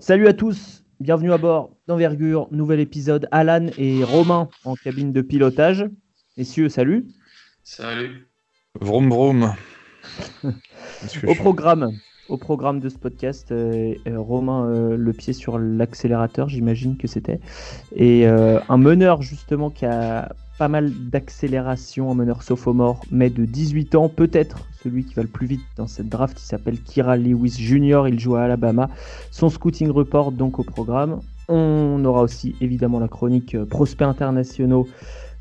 Salut à tous, bienvenue à bord d'Envergure, nouvel épisode. Alan et Romain en cabine de pilotage. Messieurs, salut. Salut. Vroom vroom. Au programme, au programme de ce podcast, euh, euh, Romain euh, le pied sur l'accélérateur, j'imagine que c'était, et un meneur justement qui a pas mal d'accélération, un meneur sophomore, mais de 18 ans, peut-être celui qui va le plus vite dans cette draft, il s'appelle Kira Lewis Jr., il joue à Alabama. Son scouting report donc au programme. On aura aussi évidemment la chronique prospects internationaux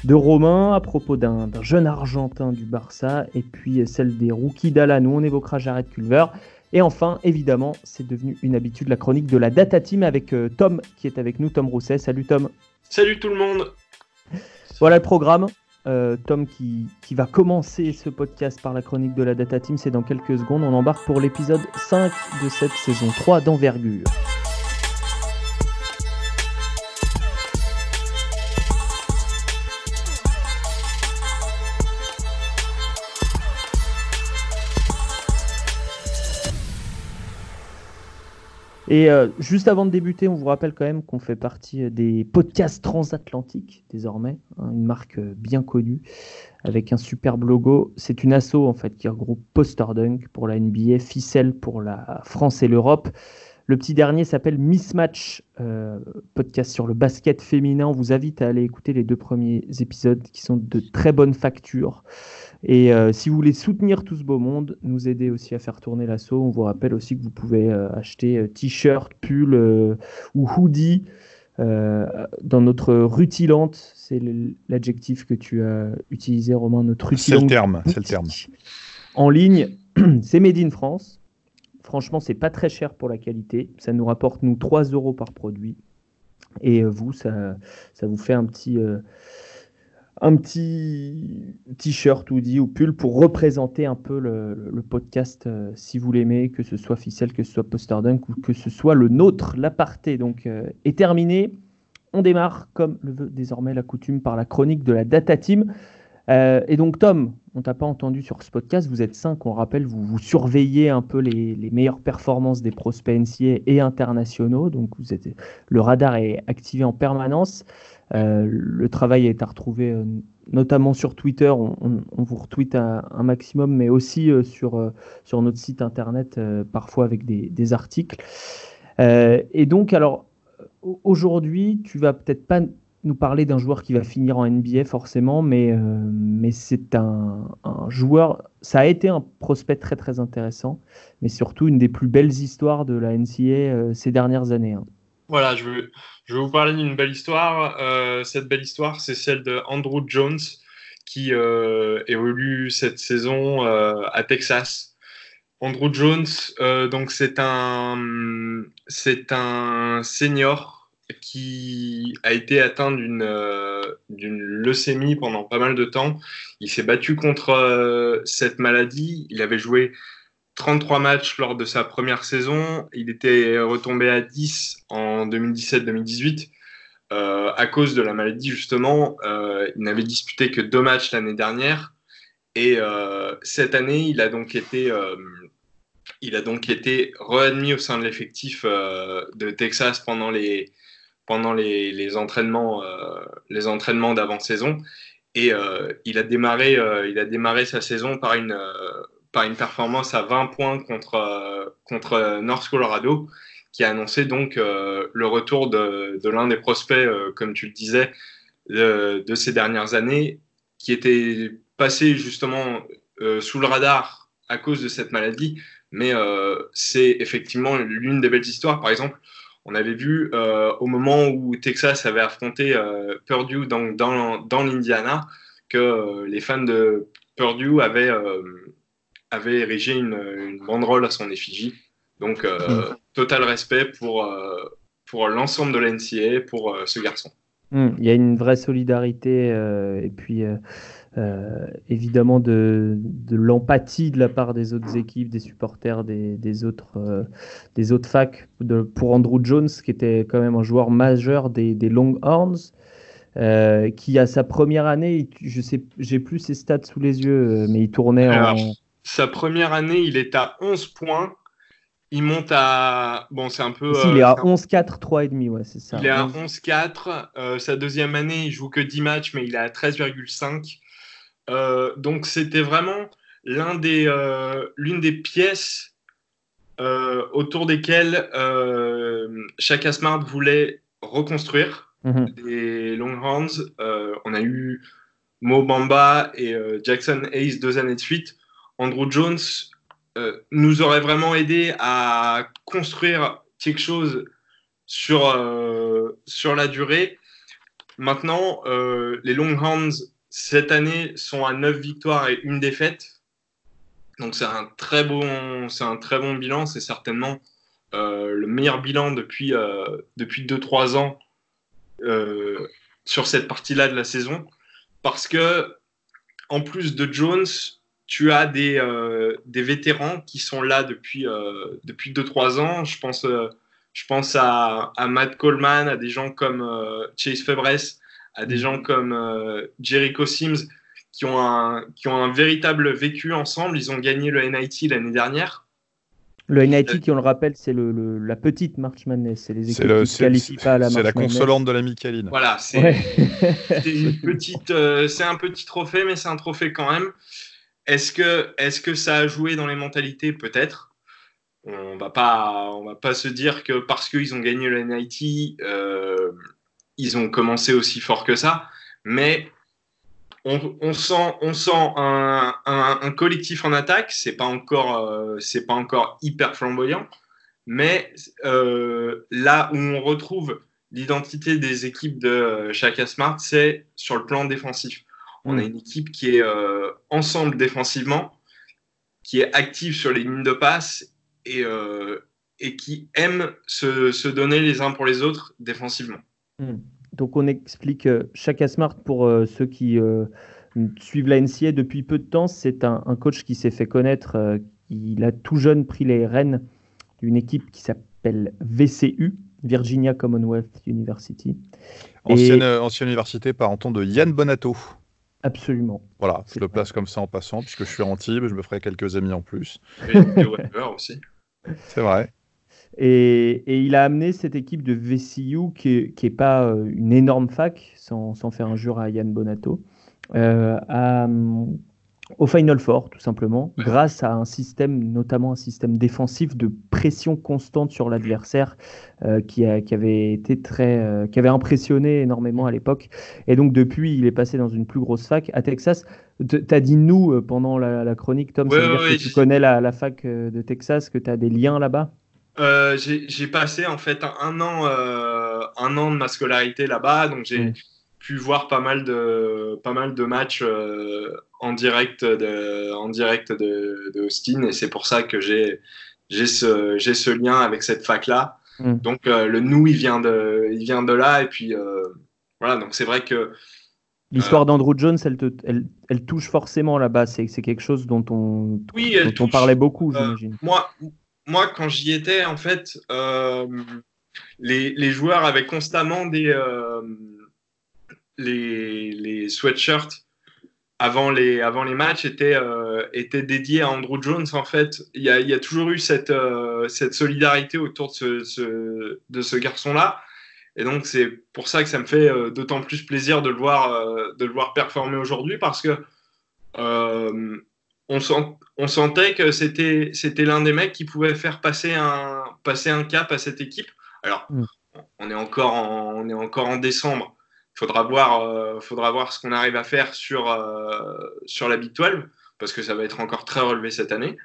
de Romain à propos d'un jeune Argentin du Barça, et puis celle des rookies d'Alan où on évoquera Jared Culver. Et enfin, évidemment, c'est devenu une habitude, la chronique de la Data Team avec euh, Tom qui est avec nous, Tom Rousset. Salut Tom. Salut tout le monde. Voilà le programme. Euh, Tom qui, qui, va commencer ce podcast par la chronique de la Data Team, c'est dans quelques secondes. On embarque pour l'épisode 5 de cette saison 3 d'envergure. Et euh, juste avant de débuter, on vous rappelle quand même qu'on fait partie euh, des podcasts transatlantiques désormais, hein, une marque euh, bien connue avec un superbe logo. C'est une asso en fait qui regroupe Posterdunk pour la NBA, Ficelle pour la France et l'Europe. Le petit dernier s'appelle Mismatch, podcast sur le basket féminin. On vous invite à aller écouter les deux premiers épisodes qui sont de très bonne facture. Et euh, si vous voulez soutenir tout ce beau monde, nous aider aussi à faire tourner l'assaut, on vous rappelle aussi que vous pouvez euh, acheter euh, t-shirt, pull ou hoodie dans notre rutilante. C'est l'adjectif que tu as utilisé, Romain, notre rutilante. C'est le terme, c'est le terme. En ligne, c'est Made in France. Franchement, c'est pas très cher pour la qualité. Ça nous rapporte, nous, 3 euros par produit. Et vous, ça, ça vous fait un petit un petit t-shirt ou dit ou pull pour représenter un peu le, podcast euh, si vous l'aimez, que ce soit Ficelle, que ce soit Posterdunk ou que ce soit le nôtre. L'aparté donc euh, est terminé. On démarre, comme le veut désormais la coutume, par la chronique de la Data Team. Euh, et donc Tom, on t'a pas entendu sur ce podcast, vous êtes cinq, on rappelle, vous, surveillez un peu les, meilleures performances des prospects NCA et internationaux, donc vous êtes, le radar est activé en permanence. Euh, le travail est à retrouver euh, notamment sur Twitter. On, vous retweet un, maximum, mais aussi euh, sur, sur notre site internet, parfois avec des, articles. et donc, alors, aujourd'hui, tu vas peut-être pas nous parler d'un joueur qui va finir en NBA forcément, mais, mais c'est un, joueur, ça a été un prospect très très intéressant, mais surtout une des plus belles histoires de la NCA ces dernières années. Hein. Voilà, je vais vous parler d'une belle histoire. Euh, cette belle histoire, c'est celle de Andrew Jones qui euh, évolue cette saison euh, à Texas. Andrew Jones, donc c'est un, c'est un senior qui a été atteint d'une, d'une leucémie pendant pas mal de temps. Il s'est battu contre cette maladie. Il avait joué 33 matchs lors de sa première saison. Il était retombé à 10 en 2017-2018. Euh, à cause de la maladie, justement, euh, il n'avait disputé que deux matchs l'année dernière. Et euh, cette année, il a donc été, il a donc été readmis au sein de l'effectif de Texas pendant les, pendant les, les entraînements, les entraînements d'avant-saison. Et il, a démarré, il a démarré sa saison par une une performance à 20 points contre, euh, contre North Colorado, qui a annoncé donc euh, le retour de, de l'un des prospects, euh, comme tu le disais, de, ces dernières années, qui était passé justement sous le radar à cause de cette maladie. Mais c'est effectivement l'une des belles histoires. Par exemple, on avait vu au moment où Texas avait affronté Purdue dans, dans, dans l'Indiana que les fans de Purdue avaient avait érigé une, une banderole à son effigie. Donc, euh, mm. total respect pour, euh, pour l'ensemble de l'NCA, pour euh, ce garçon. Mm. Il y a une vraie solidarité et puis évidemment de, de l'empathie de la part des autres équipes, des supporters, des, des autres, des autres facs. De, pour Andrew Jones, qui était quand même un joueur majeur des, des Longhorns. qui a sa première année, je sais, j'ai plus ses stats sous les yeux, mais il tournait en sa première année, il est à 11 points il monte à. Bon, c'est un peu. Ici, il est à 11-4, 3,5, ouais, c'est ça. Il est à 11-4. sa deuxième année, il joue que 10 matchs, mais il est à 13,5. Donc, c'était vraiment l'un des, l'une des pièces autour desquelles Chaka Smart voulait reconstruire Mhm. les Longhorns. Euh, on a eu Mo Bamba et euh, Jackson Hayes deux années de suite. Andrew Jones euh, nous aurait vraiment aidé à construire quelque chose sur, sur la durée. Maintenant, les Longhorns, cette année, sont à 9 victoires et une défaite. Donc c'est un très bon, c'est un très bon bilan. C'est certainement le meilleur bilan depuis, depuis 2-3 ans euh, sur cette partie-là de la saison. Parce que, en plus de Jones, tu as des, euh, des vétérans qui sont là depuis 2-3 euh, depuis ans. Je pense, je pense à, à, Matt Coleman, à des gens comme Chase Febres, à des gens comme Jericho Sims qui ont, un, qui ont un véritable vécu ensemble. Ils ont gagné le NIT l'année dernière. Le NIT, qui on le rappelle, c'est le, la petite March Madness. C'est les équipes qui ne se qualifient pas à la March C'est la consolante de la Michaeline. Voilà, c'est une petite, euh, c'est un petit trophée, mais c'est un trophée quand même. Est-ce que, est que ça a joué dans les mentalités? Peut-être. On va pas, on va pas se dire que parce qu'ils ont gagné le NIT, euh, ils ont commencé aussi fort que ça. Mais on, sent, on sent un, collectif en attaque. C'est pas encore, euh, c'est pas encore hyper flamboyant, mais euh, là où on retrouve l'identité des équipes de Chaka Smart, c'est sur le plan défensif. On a une équipe qui est euh, ensemble défensivement, qui est active sur les lignes de passe et, et qui aime se, donner les uns pour les autres défensivement. Hmm. Donc on explique Chaka euh, Smart pour euh, ceux qui euh, suivent la NCA depuis peu de temps. C'est un, coach qui s'est fait connaître. il a tout jeune pris les rênes d'une équipe qui s'appelle VCU, Virginia Commonwealth University. Ancienne, ancienne université par de Yann Bonato. Absolument. Voilà, je le place comme ça en passant, puisque je suis Antibes, je me ferai quelques amis en plus. Et, et aussi. C'est vrai. Et, il a amené cette équipe de VCU, qui n'est pas euh, une énorme fac, sans, faire un jure à Yann Bonato, euh, au Final Four, tout simplement, grâce à un système, notamment un système défensif de pression constante sur l'adversaire, euh, qui, avait été très, qui avait impressionné énormément à l'époque. Et donc depuis, il est passé dans une plus grosse fac à Texas. Tu as dit nous pendant la, chronique, Tom, ça veut dire que tu connais la, la fac de Texas, que tu as des liens là-bas? Euh, j'ai passé en fait un, an, euh, un an de ma scolarité là-bas, donc j'ai pu voir pas mal de, pas mal de matchs euh, en direct de, en direct de, de Austin, et c'est pour ça que j'ai ce, ce lien avec cette fac-là. Mm. Donc le nous, il vient de, il vient de là, et puis voilà, donc c'est vrai que L'histoire d'Andrew Jones, elle, te, elle, elle, touche forcément là-bas. C'est quelque chose dont on, oui, dont on parlait beaucoup, j'imagine. moi, moi, quand j'y étais, en fait, euh, les, joueurs avaient constamment des euh, les, sweatshirts avant les, avant les matchs étaient, euh, étaient dédiés à Andrew Jones. En fait, il y a, toujours eu cette, cette solidarité autour de ce, de ce garçon-là. Et donc, c'est pour ça que ça me fait d'autant plus plaisir de le voir, de le voir performer aujourd'hui parce que on, on, sentait que c'était, l'un des mecs qui pouvait faire passer un, passer un cap à cette équipe. Alors, mm. on, est encore en, on est encore en décembre. Il faudra voir, euh, faudra voir ce qu'on arrive à faire sur, euh, sur la Big 12, parce que ça va être encore très relevé cette année.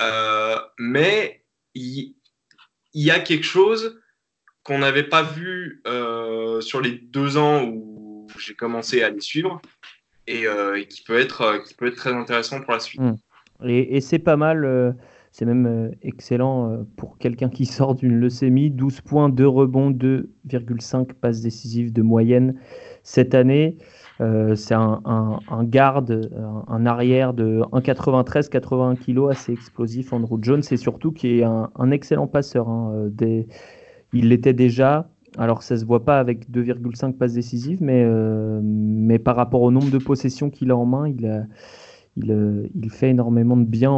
Euh, mais il y, a quelque chose qu'on n'avait pas vu sur les deux ans où j'ai commencé à les suivre, euh, et, qui, peut être, euh, qui peut être très intéressant pour la suite. Hmm. Et, c'est pas mal, euh, c'est même excellent pour quelqu'un qui sort d'une leucémie. 12 points, 2 rebonds, 2,5 passes décisives de moyenne cette année. c'est un, un, garde, un, arrière de 1,93, 81 kg, assez explosif, Andrew Jones, et surtout qui est un, excellent passeur. Hein. Il l'était déjà, alors ça se voit pas avec 2,5 passes décisives, mais, euh, mais par rapport au nombre de possessions qu'il a en main, il, il, euh, il fait énormément de bien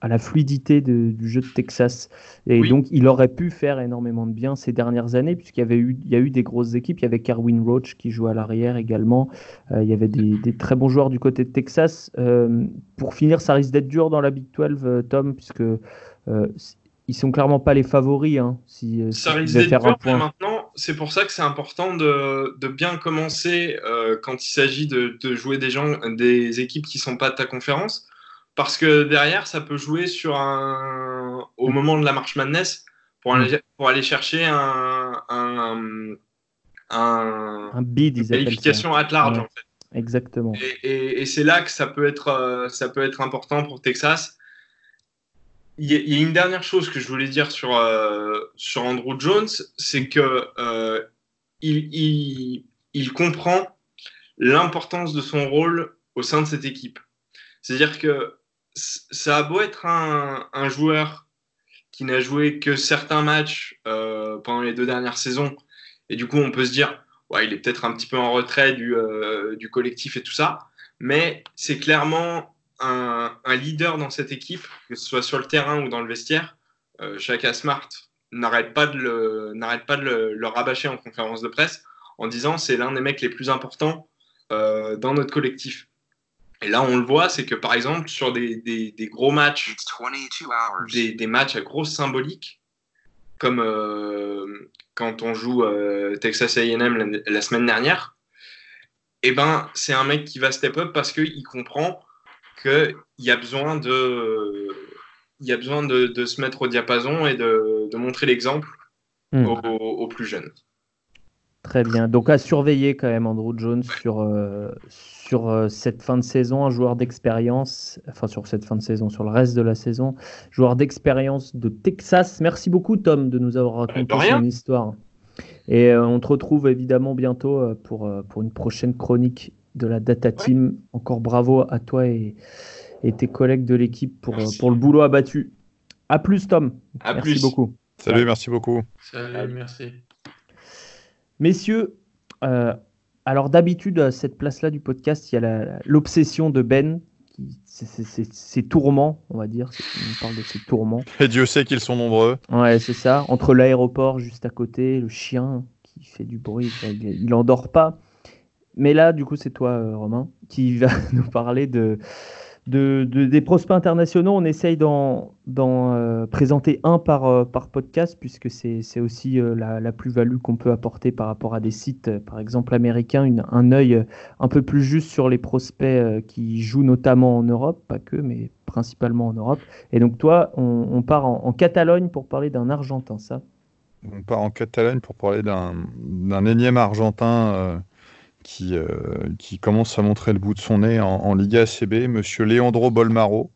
à la fluidité du jeu de Texas. Et donc, il aurait pu faire énormément de bien ces dernières années, puisqu'il y avait eu, il y a eu des grosses équipes. Il y avait Carwin Roach qui jouait à l'arrière également. Euh, il y avait des, très bons joueurs du côté de Texas. Euh, pour finir, ça risque d'être dur dans la Big 12, euh, Tom, puisque ils sont clairement pas les favoris. Hein, si, ça risque d'être dur, mais maintenant, c'est pour ça que c'est important de, de, bien commencer quand il s'agit de, de, jouer des, gens, des équipes qui sont pas de ta conférence parce que derrière, ça peut jouer sur un, au moment de la marche madness pour aller, mm. pour aller chercher un, un, un, un bid, une qualification at large. En fait. Exactement. Et, et, c'est là que ça peut, être, euh, ça peut être important pour Texas. Il y, a, une dernière chose que je voulais dire sur, euh, sur Andrew Jones, c'est que euh, il, il, comprend l'importance de son rôle au sein de cette équipe. C'est-à-dire que ça a beau être un, joueur qui n'a joué que certains matchs euh, pendant les deux dernières saisons, et du coup on peut se dire, ouais, il est peut-être un petit peu en retrait du, euh, collectif et tout ça, mais c'est clairement un, leader dans cette équipe, que ce soit sur le terrain ou dans le vestiaire. Euh, Shaka Smart n'arrête pas de, le, n'arrête pas de le, rabâcher en conférence de presse en disant c'est l'un des mecs les plus importants euh, dans notre collectif. Et là, on le voit, c'est que par exemple, sur des, des, des gros matchs, des, des, matchs à grosse symbolique, comme euh, quand on joue euh, Texas AM la, semaine dernière, eh ben, c'est un mec qui va step up parce qu'il comprend qu'il y a besoin de, il y a besoin de, de, se mettre au diapason et de, de montrer l'exemple hmm. aux, aux, plus jeunes. Très bien. Donc à surveiller quand même Andrew Jones sur, euh, sur euh, cette fin de saison, un joueur d'expérience, enfin sur cette fin de saison, sur le reste de la saison, joueur d'expérience de Texas. Merci beaucoup Tom de nous avoir raconté son histoire. Et euh, on te retrouve évidemment bientôt euh, pour, pour une prochaine chronique de la Data Team. Encore bravo à toi et, et tes collègues de l'équipe pour, pour le boulot abattu. À plus Tom. À merci plus. beaucoup. Salut, merci beaucoup. Salut, merci. Messieurs, alors d'habitude, à cette place-là du podcast, il y a l'obsession de Ben, ses tourments, on va dire. On parle de ses tourments. Et Dieu sait qu'ils sont nombreux. Ouais, c'est ça. Entre l'aéroport juste à côté, le chien qui fait du bruit, il, il endort pas. Mais là, du coup, c'est toi, euh, Romain, qui va nous parler de, de, des prospects internationaux, on essaye d'en euh, présenter un par, euh, par podcast, puisque c'est aussi la, plus-value qu'on peut apporter par rapport à des sites, par exemple américains, un œil un peu plus juste sur les prospects qui jouent notamment en Europe, pas que, mais principalement en Europe. Et donc toi, on, part en, Catalogne pour parler d'un Argentin, ça? On part en Catalogne pour parler d'un énième Argentin qui, euh, qui commence à montrer le bout de son nez en, Liga ACB, Monsieur Leandro Bolmaro,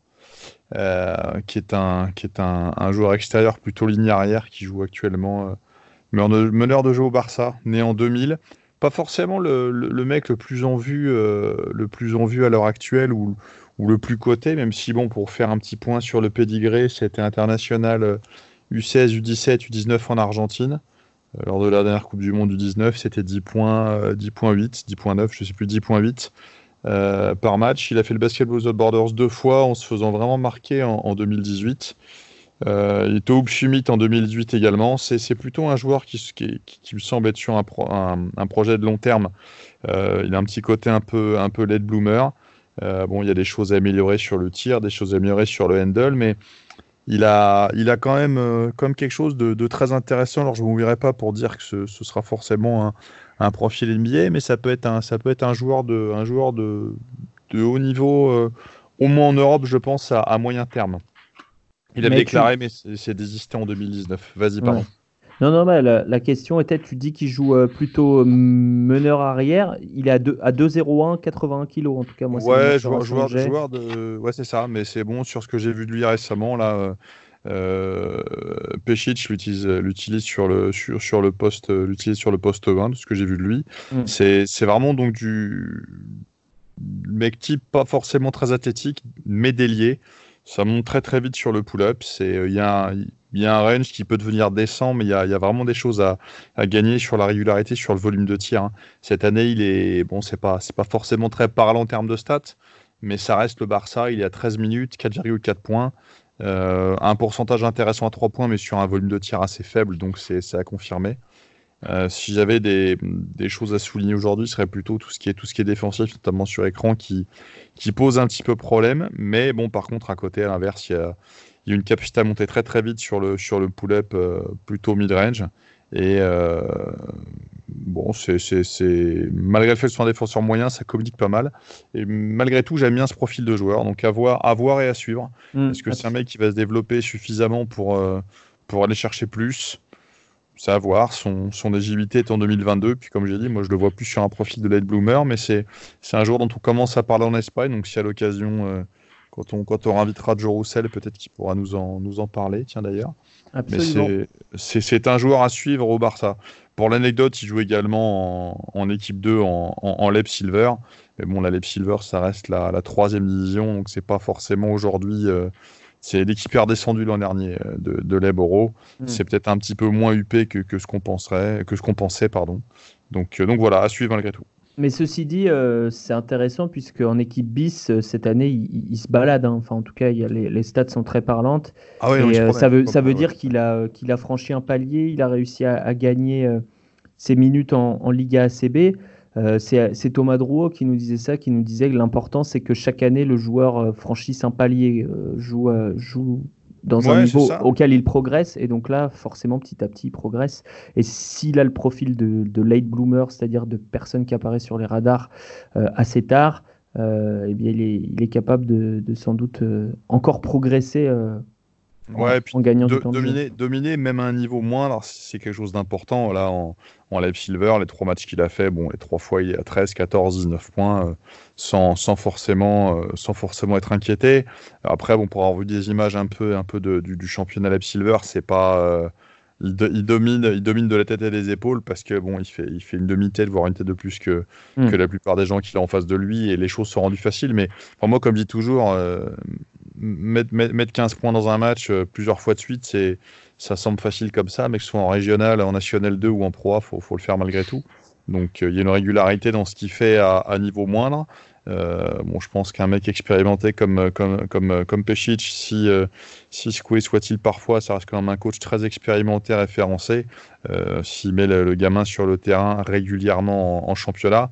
euh, qui est, un, qui est un, joueur extérieur plutôt ligne arrière qui joue actuellement euh, meneur de jeu au Barça, né en 2000. Pas forcément le, mec le plus en vue, le plus en vue à l'heure actuelle ou, ou, le plus coté, même si bon, pour faire un petit point sur le pédigré, c'était international U16, U17, U19 en Argentine. Euh, lors de la dernière Coupe du Monde du 19, c'était 10 points, 10.8, 10.9, je sais plus, 10.8 euh, par match. Il a fait le Basketball of Borders deux fois en se faisant vraiment marquer en, 2018. Euh, il était au en 2018 également. C'est plutôt un joueur qui, me semble être sur un, projet de long terme. Euh, il a un petit côté un peu, late bloomer. bon, il y a des choses à améliorer sur le tir, des choses à améliorer sur le handle, mais il a, il a quand même euh, comme quelque chose de, très intéressant. Alors je ne m'oublierai pas pour dire que ce, sera forcément un, profil NBA, mais ça peut être un, ça peut être un joueur de, un joueur de, de haut niveau, euh, au moins en Europe, je pense, à, moyen terme. Il a déclaré, mais c'est désisté en 2019. Vas-y, pardon. Non, non, mais la, question était, tu dis qu'il joue euh, plutôt euh, meneur arrière. Il est à 2-0-1, 81 kg en tout cas. Moi, ouais, joueur, joueur, joueur, de. Ouais, c'est ça, mais c'est bon sur ce que j'ai vu de lui récemment. Là, euh, Pešić l'utilise sur le, sur, sur le poste, l'utilise sur le poste 20, de ce que j'ai vu de lui. Mm. C'est vraiment donc du mec type pas forcément très athlétique, mais délié. Ça monte très très vite sur le pull-up. Il y a un, il y a un range qui peut devenir décent, mais il y a, vraiment des choses à, gagner sur la régularité, sur le volume de tir. Hein. Cette année, il est bon, c'est pas, pas forcément très parlant en termes de stats, mais ça reste le Barça. Il est à 13 minutes, 4,4 points. un pourcentage intéressant à 3 points, mais sur un volume de tir assez faible, donc c'est à confirmer. Euh, si j'avais des, choses à souligner aujourd'hui, ce serait plutôt tout ce qui est tout ce qui est défensif, notamment sur écran, qui, qui pose un petit peu problème. Mais bon, par contre, à côté, à l'inverse, il y a, une capacité à monter très très vite sur le, sur le pull-up euh, plutôt mid-range. Et euh, bon, c'est malgré le fait que ce soit un défenseur moyen, ça communique pas mal. Et malgré tout, j'aime bien ce profil de joueur. Donc à voir, à voir et à suivre. Mmh, Est-ce que c'est un mec qui va se développer suffisamment pour, pour aller chercher plus? C'est à voir. Son, son agilité est en 2022. Puis, comme j'ai dit, moi, je le vois plus sur un profil de late bloomer, mais c'est un jour dont on commence à parler en Espagne. Donc, si à l'occasion, euh, quand, on, quand on invitera Joe Roussel, peut-être qu'il pourra nous en, nous en parler. Tiens, d'ailleurs. Mais c'est un joueur à suivre au Barça. Pour l'anecdote, il joue également en, équipe 2 en, en, Lep Silver. Mais bon, la Lep Silver, ça reste la, la troisième division, donc c'est pas forcément aujourd'hui. Euh, c'est l'équipe redescendue l'an dernier euh, de, de l'Eboro. Hmm. C'est peut-être un petit peu moins huppé que, que ce qu'on penserait, que ce qu'on pensait, pardon. Donc, euh, donc voilà, à suivre malgré tout. Mais ceci dit, euh, c'est intéressant puisque en équipe bis cette année, il, se balade. Hein. Enfin, en tout cas, il y a les, les, stats sont très parlantes. Ah oui, et, ça veut, ça veut dire qu'il a, qu'il a franchi un palier. Il a réussi à, à gagner ses minutes en, en Liga ACB. Euh, c'est Thomas Drouot qui nous disait ça, qui nous disait que l'important c'est que chaque année le joueur euh, franchisse un palier, euh, joue, joue dans un niveau auquel il progresse, et donc là forcément petit à petit il progresse. Et s'il a le profil de, late bloomer, c'est-à-dire de personne qui apparaît sur les radars assez tard, eh bien il est, capable de, de sans doute encore progresser Ouais, puis en gagnant du temps dominer, dominer, même à un niveau moindre, c'est quelque chose d'important. Là, en, en Live Silver, les trois matchs qu'il a fait, bon, les trois fois, il est à 13, 14, 19 points, euh, sans, sans, forcément, euh, sans forcément être inquiété. Après, bon, pour avoir vu des images un peu, un peu de, du, du, championnat Live Silver, c'est pas. Euh, il, domine, il domine de la tête et des épaules parce que bon, il fait, il fait une demi-tête, voire une tête de plus que, hmm. que la plupart des gens qu'il a en face de lui et les choses sont rendues faciles. Mais pour moi, comme je dis toujours, mettre, mettre, 15 points dans un match euh, plusieurs fois de suite, c'est, ça semble facile comme ça, mais que ce soit en régional, en national 2 ou en pro, il faut, le faire malgré tout. Donc euh, il y a une régularité dans ce qu'il fait à, niveau moindre. Euh, bon, je pense qu'un mec expérimenté comme, comme, Pešić, si, euh, secoué soit-il parfois, ça reste quand même un coach très expérimenté, référencé. S'il met le, gamin sur le terrain régulièrement en, en championnat,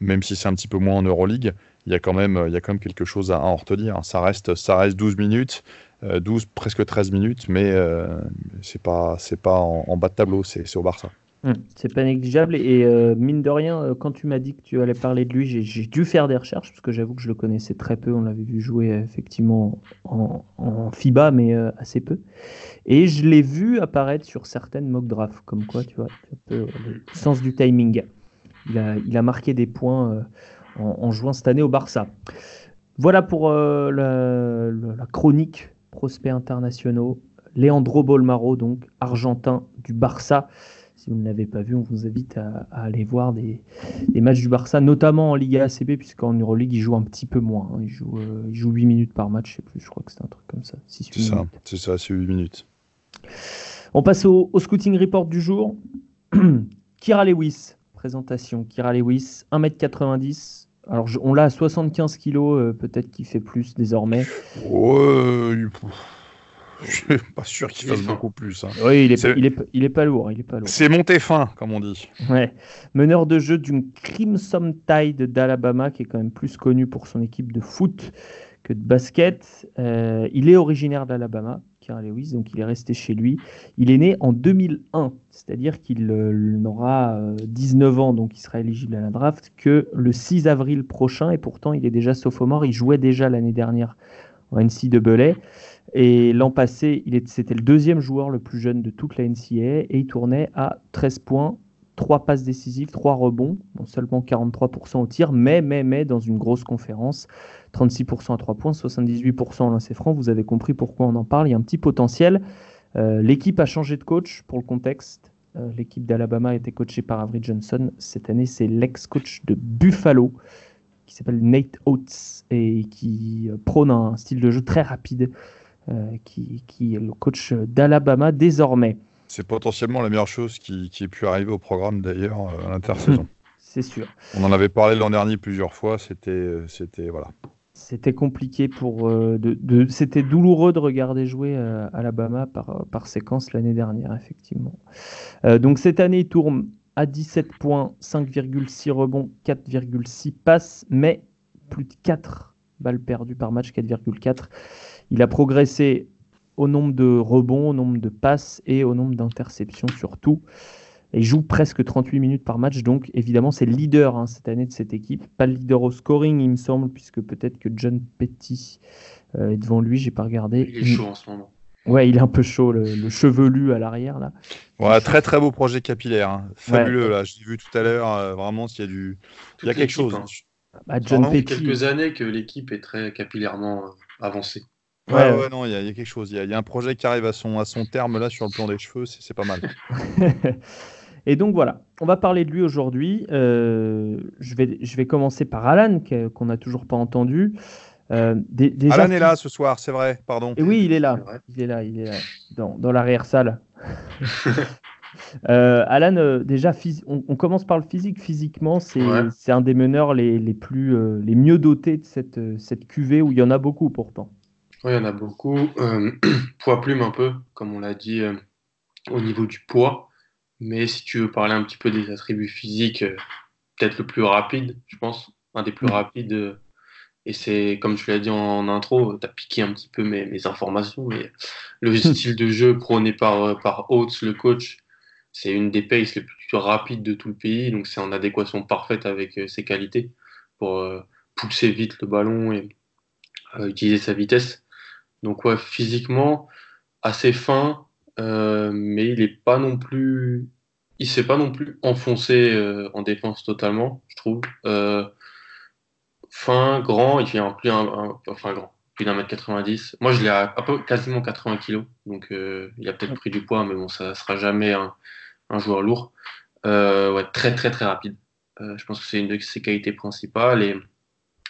même si c'est un petit peu moins en Euroleague, il y a quand même, il y a quand même quelque chose à, en retenir. Ça reste, ça reste 12 minutes, 12, euh, presque 13 minutes, mais euh, c'est pas, c'est pas en, bas de tableau, c'est au Barça. Hum, c'est pas négligeable et euh, mine de rien, quand tu m'as dit que tu allais parler de lui, j'ai dû faire des recherches parce que j'avoue que je le connaissais très peu. On l'avait vu jouer effectivement en, FIBA, mais assez peu. Et je l'ai vu apparaître sur certaines mock drafts, comme quoi tu vois, le sens du timing. Il a, il a marqué des points en, jouant cette année au Barça. Voilà pour euh, la, chronique prospects internationaux. Leandro Bolmaro, donc argentin du Barça. Si vous ne l'avez pas vu, on vous invite à, aller voir des, matchs du Barça, notamment en Liga ACB, puisqu'en Euroleague, il joue un petit peu moins. Hein. Il, joue, euh, il joue 8 minutes par match, je sais plus, je crois que c'est un truc comme ça. C'est ça, c'est ça, c'est 8 minutes. On passe au, au scouting report du jour. Kira Lewis, présentation. Kira Lewis, 1m90, alors, on l'a à 75 kilos, euh, peut-être qu'il fait plus désormais. Ouais, je suis pas sûr qu'il fasse beaucoup plus. Hein. Oui, il est, il, est, il est, pas lourd. Il est pas lourd. C'est monté fin, comme on dit. Ouais. Meneur de jeu d'une Crimson Tide d'Alabama, qui est quand même plus connu pour son équipe de foot que de basket. Euh, il est originaire d'Alabama. Lewis, donc il est resté chez lui. Il est né en 2001, c'est-à-dire qu'il euh, n'aura 19 euh, ans, donc il sera éligible à la draft, que le 6 avril prochain, et pourtant il est déjà sophomore, il jouait déjà l'année dernière en NCAA. Et l'an passé, c'était le deuxième joueur le plus jeune de toute la NCAA et il tournait à 13 points, 3 passes décisives, 3 rebonds, seulement 43% au tir, mais, mais, mais dans une grosse conférence. 36% à 3 points, 78% en lancer franc. Vous avez compris pourquoi on en parle. Il y a un petit potentiel. Euh, l'équipe a changé de coach pour le contexte. Euh, l'équipe d'Alabama a été coachée par Avery Johnson. Cette année, c'est l'ex-coach de Buffalo qui s'appelle Nate Oates et qui euh, prône un style de jeu très rapide, qui, est le coach d'Alabama désormais. C'est potentiellement la meilleure chose qui, qui ait pu arriver au programme d'ailleurs à l'intersaison. c'est sûr. On en avait parlé l'an dernier plusieurs fois. C'était, c'était voilà. c'était compliqué pour. Euh, de, c'était douloureux de regarder jouer euh, Alabama par, par séquence l'année dernière, effectivement. Euh, donc cette année, il tourne à 17 points, 5,6 rebonds, 4,6 passes, mais plus de 4 balles perdues par match, 4,4. Il a progressé au nombre de rebonds, au nombre de passes et au nombre d'interceptions surtout il joue presque 38 minutes par match, donc évidemment c'est le leader hein, cette année de cette équipe. Pas le leader au scoring, il me semble, puisque peut-être que John Petty euh, est devant lui, j'ai pas regardé. Il est chaud en ce moment. Ouais, il est un peu chaud, le, chevelu à l'arrière là. Ouais, très très beau projet capillaire, hein. fabuleux là. J'ai vu tout à l'heure, euh, vraiment s'il y a du, il y a quelque chose. Hein. Bah, John Petty. quelques années que l'équipe est très capillairement euh, avancée. Ouais, ouais, non, il y, a quelque chose. Il y, a un projet qui arrive à son, à son terme là sur le plan des cheveux, c'est pas mal. Et donc voilà, on va parler de lui aujourd'hui. Euh, je, vais, je vais commencer par Alan, qu'on n'a toujours pas entendu. Euh, Alan est là ce soir, c'est vrai, pardon. Et oui, il est là. Il est là, il est là, dans, dans l'arrière-salle. euh, Alan, euh, déjà, on, commence par le physique. Physiquement, c'est un des meneurs les, les plus, euh, les mieux dotés de cette, cette cuvée où il y en a beaucoup pourtant. Oui, il y en a beaucoup. poids plume un peu, comme on l'a dit, au niveau du poids. Mais si tu veux parler un petit peu des attributs physiques, euh, peut-être le plus rapide, je pense, un des plus mm. rapides. Euh, et c'est, comme tu l'as dit en, intro, tu as piqué un petit peu mes, mes, informations, mais le style de jeu prôné par, euh, par Oates, le coach, c'est une des paces les plus rapides de tout le pays, donc c'est en adéquation parfaite avec ses qualités pour pousser vite le ballon et utiliser sa vitesse. Donc ouais, physiquement, assez fin, euh, mais il est pas non plus, il s'est pas non plus enfoncé euh, en défense totalement, je trouve. Euh, fin, grand, il fait un, plus un, enfin grand, plus d'un mètre 90. Moi, je l'ai à, peu, quasiment 80 kilos, donc il a peut-être pris du poids, mais bon, ça sera jamais un, un joueur lourd. ouais, très très très rapide. je pense que c'est une de ses qualités principales et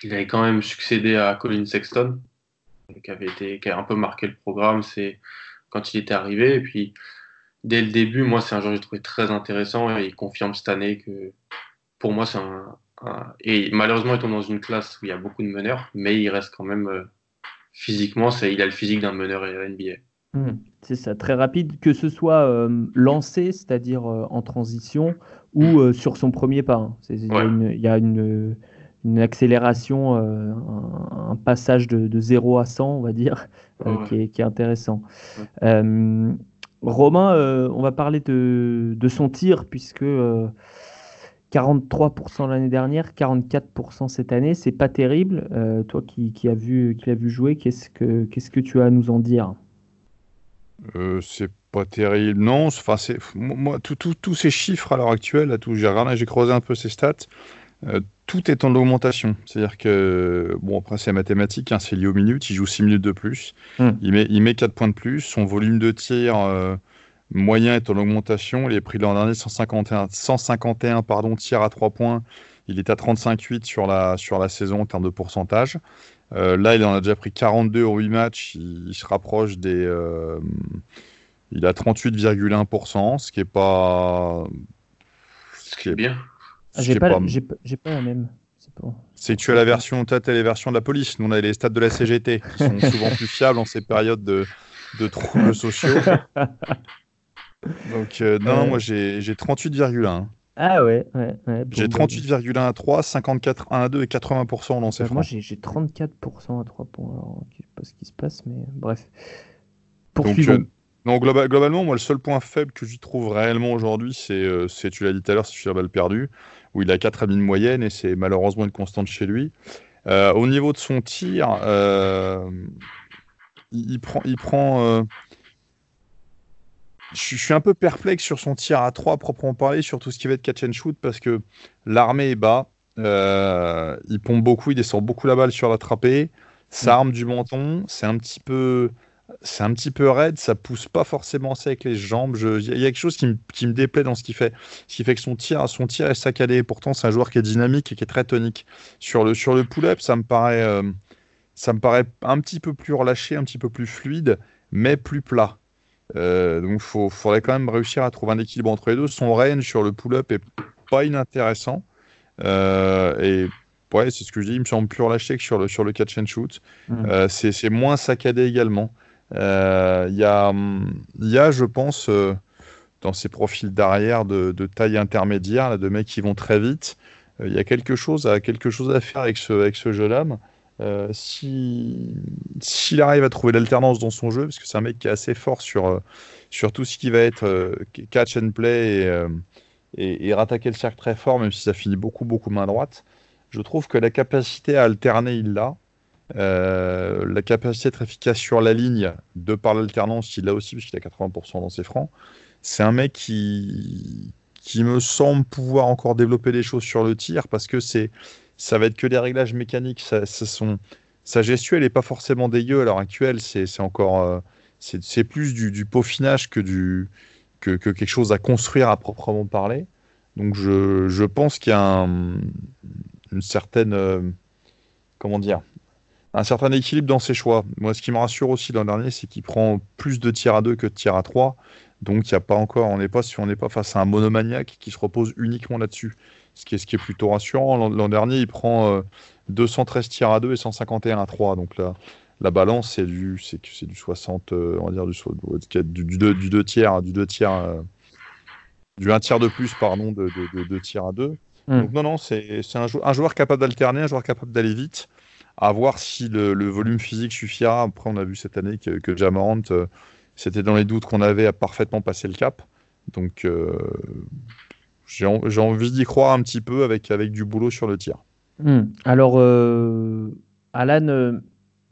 il avait quand même succédé à Colin Sexton, qui avait été, qui a un peu marqué le programme. C'est quand il était arrivé. Et puis, dès le début, moi, c'est un joueur que j'ai trouvé très intéressant et il confirme cette année que pour moi, c'est un, Et malheureusement, il tombe dans une classe où il y a beaucoup de meneurs, mais il reste quand même euh, physiquement, il a le physique d'un meneur NBA. Mmh, c'est ça, très rapide, que ce soit euh, lancé, c'est-à-dire euh, en transition, ou sur son premier pas. Hein. Il y a une, une accélération, un, passage de, de, 0 à 100, on va dire, euh, qui, est, intéressant. Euh, Romain, euh, on va parler de, son tir, puisque 43% l'année dernière, 44% cette année, c'est pas terrible. toi qui, qui, as vu, qui vu jouer, qu'est-ce que, qu'est-ce que tu as à nous en dire? C'est pas terrible, non. Enfin, c'est, moi, tous ces chiffres à l'heure actuelle, à tout, j'ai, j'ai creusé un peu ces stats tout est en augmentation. C'est-à-dire que, bon, après, c'est mathématique, hein, c'est lié aux minutes. Il joue 6 minutes de plus. Hmm. Il, met, il met 4 points de plus. Son volume de tir euh, moyen est en augmentation. Il est pris l'an dernier 151, 151 pardon, tirs à 3 points. Il est à 35,8 sur la, sur la saison en termes de pourcentage. Euh, là, il en a déjà pris 42 au 8 matchs. Il, se rapproche des. Euh, il a 38,1%, ce qui est pas. Ce qui est bien. Ah, j'ai pas, pas, la même. C'est que tu as la version, tu as les versions de la police. Nous, on a les stats de la CGT qui sont souvent plus fiables en ces périodes de, de troubles sociaux. Donc, euh, non, moi j'ai 38,1. Ah ouais, ouais, ouais J'ai 38,1 bah, à 3, 54 1 à 2 et 80% en lancé Moi j'ai 34% à 3 points. Alors, je sais pas ce qui se passe, mais bref. Poursuivons. Donc, euh, non, globalement, moi le seul point faible que j'y trouve réellement aujourd'hui, c'est, euh, tu l'as dit tout à l'heure, c'est sur la balle perdue où il a 4 amis de moyenne et c'est malheureusement une constante chez lui. Euh, au niveau de son tir, euh, il, prend. Il prend euh, je, suis un peu perplexe sur son tir à 3 proprement parler, sur tout ce qui va être catch and shoot, parce que l'armée est bas, il pompe beaucoup, il descend beaucoup la balle sur l'attrapé, ça mm. arme du menton, c'est un petit peu c'est un petit peu raide, ça pousse pas forcément ça avec les jambes. Il y a quelque chose qui me, déplaît dans ce qu'il fait. Ce qui fait que son tir, son tir est saccadé. Pourtant, c'est un joueur qui est dynamique et qui est très tonique. Sur le, sur le pull-up, ça me paraît, euh, ça me paraît un petit peu plus relâché, un petit peu plus fluide, mais plus plat. Euh, donc, il faudrait quand même réussir à trouver un équilibre entre les deux. Son range sur le pull-up est pas inintéressant. Euh, et Ouais, c'est ce que je dis. Il me semble plus relâché que sur le, sur le catch and shoot. Mm. c'est moins saccadé également. Il y, a, y a, je pense, dans ces profils d'arrière de, taille intermédiaire, de mecs qui vont très vite, il y a quelque chose, à, quelque chose à faire avec ce, avec ce jeune homme. Euh, s'il arrive à trouver l'alternance dans son jeu, parce que c'est un mec qui est assez fort sur, euh, sur tout ce qui va être euh, catch and play et, rattaquer le cercle très fort, même si ça finit beaucoup, beaucoup main droite, je trouve que la capacité à alterner, il l'a. La capacité d'être efficace sur la ligne, de par l'alternance, il l'a aussi, puisqu'il a 80% dans ses francs. C'est un mec qui, qui me semble pouvoir encore développer des choses sur le tir, parce que c'est ça va être que des réglages mécaniques. Sa gestuelle n'est pas forcément dégueu à l'heure actuelle. C'est encore. Euh, c'est plus du, peaufinage que, du, que, quelque chose à construire à proprement parler. Donc je, je pense qu'il y a une certaine. Euh, comment dire un certain équilibre dans ses choix. Moi, ce qui me rassure aussi l'an dernier, c'est qu'il prend plus de tirs à deux que de tirs à trois. Donc, il y a pas encore, on n'est pas, si on n'est pas face à un monomaniaque qui se repose uniquement là-dessus ce qui est, ce qui est plutôt rassurant. L'an dernier, il prend 213 euh, tirs à 2 et 151 à 3. Donc là, la balance, c'est du, c'est, c'est du 60, euh, on va dire du, du, du, 2, du 2 tiers, du 2 tiers, euh, du 1 tiers de plus, pardon, de, de, à 2. Hmm. Donc non, non, c'est, c'est un, joueur, un, joueur capable d'alterner, un joueur capable d'aller vite. À voir si le, volume physique suffira. Après, on a vu cette année que, que Jamorant, c'était dans les doutes qu'on avait à parfaitement passer le cap. Donc, j'ai envie d'y croire un petit peu avec, avec du boulot sur le tir. Hmm. Alors, euh, Alan, euh,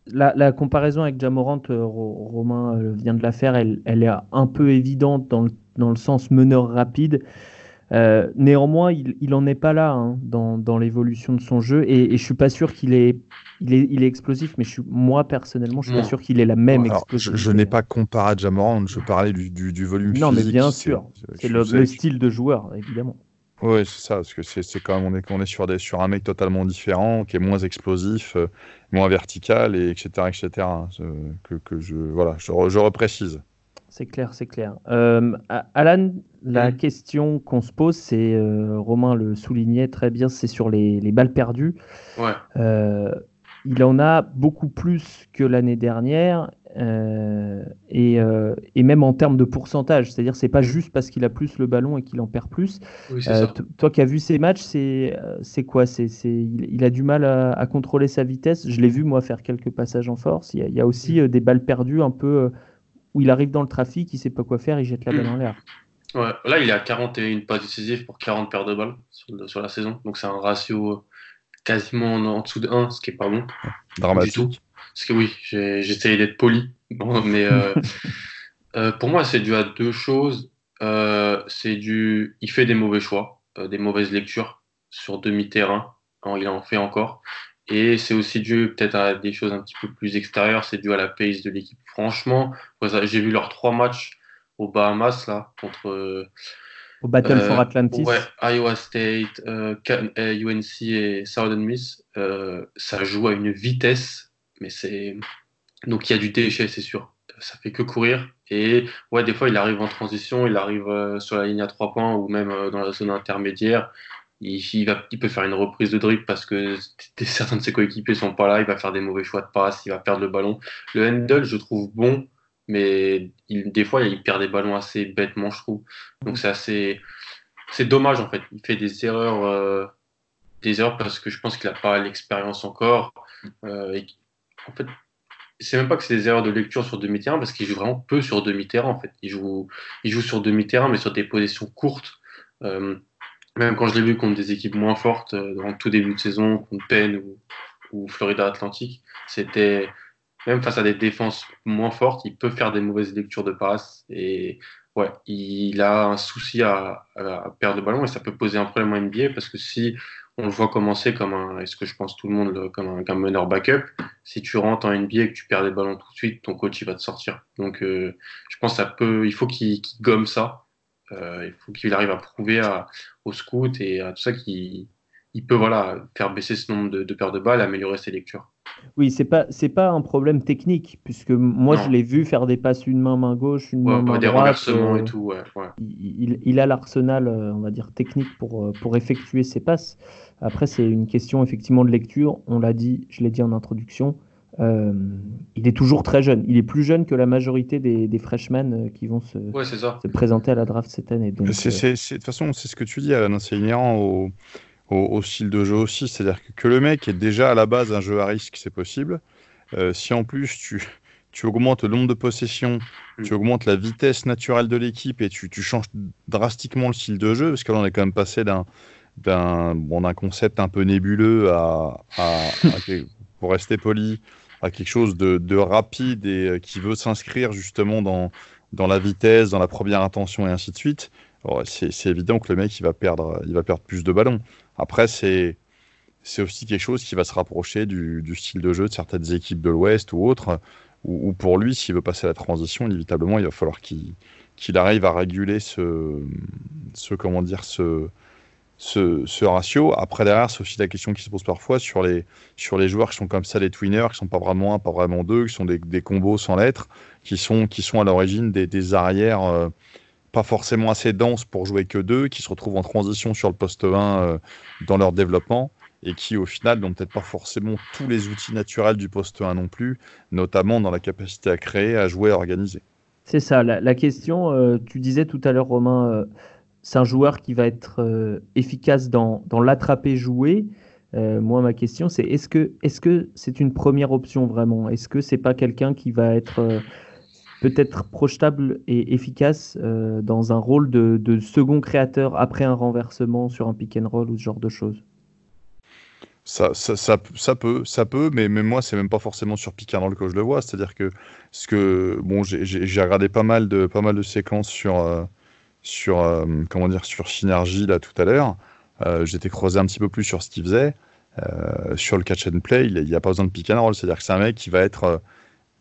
la, comparaison avec Jamorant, euh, Romain vient de la faire, elle, est un peu évidente dans dans le sens meneur rapide. Néanmoins, il n'en est pas là hein, dans, dans l'évolution de son jeu et, et je suis pas sûr qu'il est, il est, il est explosif, mais je suis, moi personnellement, je suis pas sûr qu'il ait la même explosivité. Je, n'ai pas comparé à Jamorant, je parlais du, du, du volume non, physique. Non, mais bien sûr, c'est le, style de joueur, évidemment. Oui, c'est ça, parce que c'est quand même, on est, on est sur, des, sur un mec totalement différent, qui est moins explosif, euh, moins vertical, et etc. etc. Hein, que, que, je, voilà, je, je reprécise. C'est clair, c'est clair. Euh, Alan, la question qu'on se pose, c'est, euh, Romain le soulignait très bien, c'est sur les, les, balles perdues. Ouais. Euh, il en a beaucoup plus que l'année dernière et, et, même en termes de pourcentage. C'est-à-dire, c'est pas juste parce qu'il a plus le ballon et qu'il en perd plus. Euh, toi qui as vu ces matchs, c'est quoi? C'est il, il, a du mal à, contrôler sa vitesse. Je l'ai vu moi faire quelques passages en force. Il y a, aussi des balles perdues un peu où il arrive dans le trafic, il sait pas quoi faire, il jette la balle en l'air. Ouais, là il a 41 passes décisives pour 40 paires de balles sur, sur la saison. Donc c'est un ratio quasiment en, dessous de 1, ce qui est pas bon. Dramatique. Parce que oui, j'ai essayé d'être poli. mais euh, euh, pour moi, c'est dû à deux choses. Euh, c'est du. Il fait des mauvais choix, des mauvaises lectures sur demi-terrain. Il en fait encore. Et c'est aussi dû peut-être à des choses un petit peu plus extérieures. C'est dû à la pace de l'équipe. Franchement, j'ai vu leurs trois matchs aux Bahamas là contre au Battle for euh, Atlantis. Ouais, Iowa State, UNC euh, et Southern Miss, euh, ça joue à une vitesse, mais c'est. Donc il y a du déchet, c'est sûr. Ça fait que courir. Et ouais, des fois, il arrive en transition, il arrive sur la ligne à trois points ou même dans la zone intermédiaire. Il, peut faire une reprise de dribble parce que certains de ses coéquipiers sont pas là. Il va faire des mauvais choix de passe, il va perdre le ballon. Le handle, je trouve bon mais des fois, il perd des ballons assez bêtement, je trouve. Donc c'est assez, c'est dommage en fait. Il fait des erreurs, euh, des erreurs parce que je pense qu'il n'a pas l'expérience encore. Euh, et, en fait, c'est même pas que c'est des erreurs de lecture sur demi-terrain parce qu'il joue vraiment peu sur demi-terrain en fait. Il joue, il joue sur demi-terrain mais sur des positions courtes. Euh, même quand je l'ai vu contre des équipes moins fortes dans tout début de saison, contre Penn ou, ou Florida Atlantique, c'était même face à des défenses moins fortes, il peut faire des mauvaises lectures de passe. Et ouais, il a un souci à, perdre le ballon et ça peut poser un problème en NBA parce que si on le voit commencer comme un, est-ce que je pense tout le monde, comme un, meneur backup, si tu rentres en NBA et que tu perds des ballons tout de suite, ton coach il va te sortir. Donc euh, je pense ça peut, il faut qu'il gomme ça. Euh, il faut qu'il arrive à prouver à, au scout et à tout ça qu'il il peut voilà, faire baisser ce nombre de, de paires de balles, améliorer ses lectures. Oui, c'est pas c'est pas un problème technique puisque moi je l'ai vu faire des passes une main main gauche, une main main des renversements et tout. Il, il, a l'arsenal, on va dire technique pour pour effectuer ses passes. Après, c'est une question effectivement de lecture. On l'a dit, je l'ai dit en introduction. Euh, il est toujours très jeune. Il est plus jeune que la majorité des, des freshmen euh, qui vont se, se, présenter à la draft cette année. Euh, de toute façon, c'est ce que tu dis, Alan. C'est inhérent au, au, style de jeu aussi. C'est-à-dire que, que, le mec est déjà à la base un jeu à risque, c'est possible. si en plus tu, tu augmentes le nombre de possessions, mm. tu augmentes la vitesse naturelle de l'équipe et tu, tu, changes drastiquement le style de jeu, parce que là on est quand même passé d'un d'un bon, concept un peu nébuleux à, à, pour rester poli, à quelque chose de, de rapide et euh, qui veut s'inscrire justement dans, dans la vitesse, dans la première intention et ainsi de suite, c'est évident que le mec il va perdre, il va perdre plus de ballons. Après, c'est aussi quelque chose qui va se rapprocher du, style de jeu de certaines équipes de l'Ouest ou autres, où, pour lui, s'il veut passer la transition, inévitablement, il va falloir qu'il qu'il arrive à réguler ce, ce comment dire, ce, ce, ratio. Après, derrière, c'est aussi la question qui se pose parfois sur les, sur les joueurs qui sont comme ça, les twinners, qui sont pas vraiment un, pas vraiment deux, qui sont des, combos sans lettres, qui sont, qui sont à l'origine des, des, arrières euh, pas forcément assez denses pour jouer que deux, qui se retrouvent en transition sur le poste 1 euh, dans leur développement et qui, au final, n'ont peut-être pas forcément tous les outils naturels du poste 1 non plus, notamment dans la capacité à créer, à jouer, à organiser. C'est ça, la, la question, euh, tu disais tout à l'heure, Romain, c'est un joueur qui va être euh, efficace dans, dans l'attraper jouer. Euh, moi, ma question, c'est est-ce que est-ce que c'est une première option vraiment? Est-ce que c'est pas quelqu'un qui va être euh, peut-être projetable et efficace dans un rôle de, second créateur après un renversement sur un pick and roll ou ce genre de choses? Ça, ça, ça, ça, peut, ça peut, mais, mais moi, c'est même pas forcément sur pick and roll que je le vois. C'est-à-dire que, ce que bon, j'ai regardé pas mal de, pas mal de séquences sur, sur, euh, comment dire, sur Synergie là tout à l'heure. Euh, j'étais creusé un petit peu plus sur ce qu'il faisait. Euh, sur le catch and play, il n'y a pas besoin de pick and roll. C'est-à-dire que c'est un mec qui va être,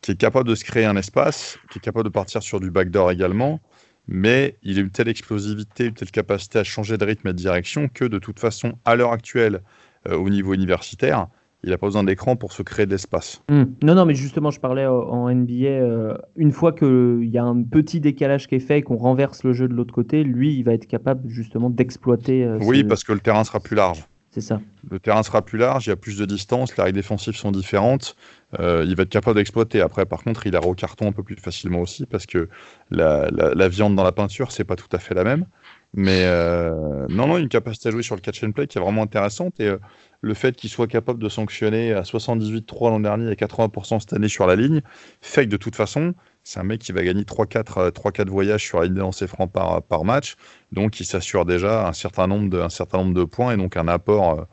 qui est capable de se créer un espace, qui est capable de partir sur du backdoor également, mais il a une telle explosivité, une telle capacité à changer de rythme et de direction que de toute façon, à l'heure actuelle, au niveau universitaire, il n'a pas besoin d'écran pour se créer de l'espace. Hmm. Non, non, mais justement, je parlais en NBA, euh, une fois qu'il y a un petit décalage qui est fait et qu'on renverse le jeu de l'autre côté, lui, il va être capable justement d'exploiter. Euh, oui, parce que le terrain sera plus large. C'est ça. Le terrain sera plus large, il y a plus de distance, les règles défensives sont différentes. Euh, il va être capable d'exploiter. Après, par contre, il a au carton un peu plus facilement aussi parce que la, la viande dans la peinture, c'est pas tout à fait la même. Mais non, non, une capacité à jouer sur le catch and play qui est vraiment intéressante. Et le fait qu'il soit capable de sanctionner à 78-3 l'an dernier et 80% cette année sur la ligne, fait que de toute façon, c'est un mec qui va gagner 3-4 euh, voyages sur la ligne lancers francs par, par match, donc il s'assure déjà un certain, nombre de, certain nombre de points et donc un apport, euh,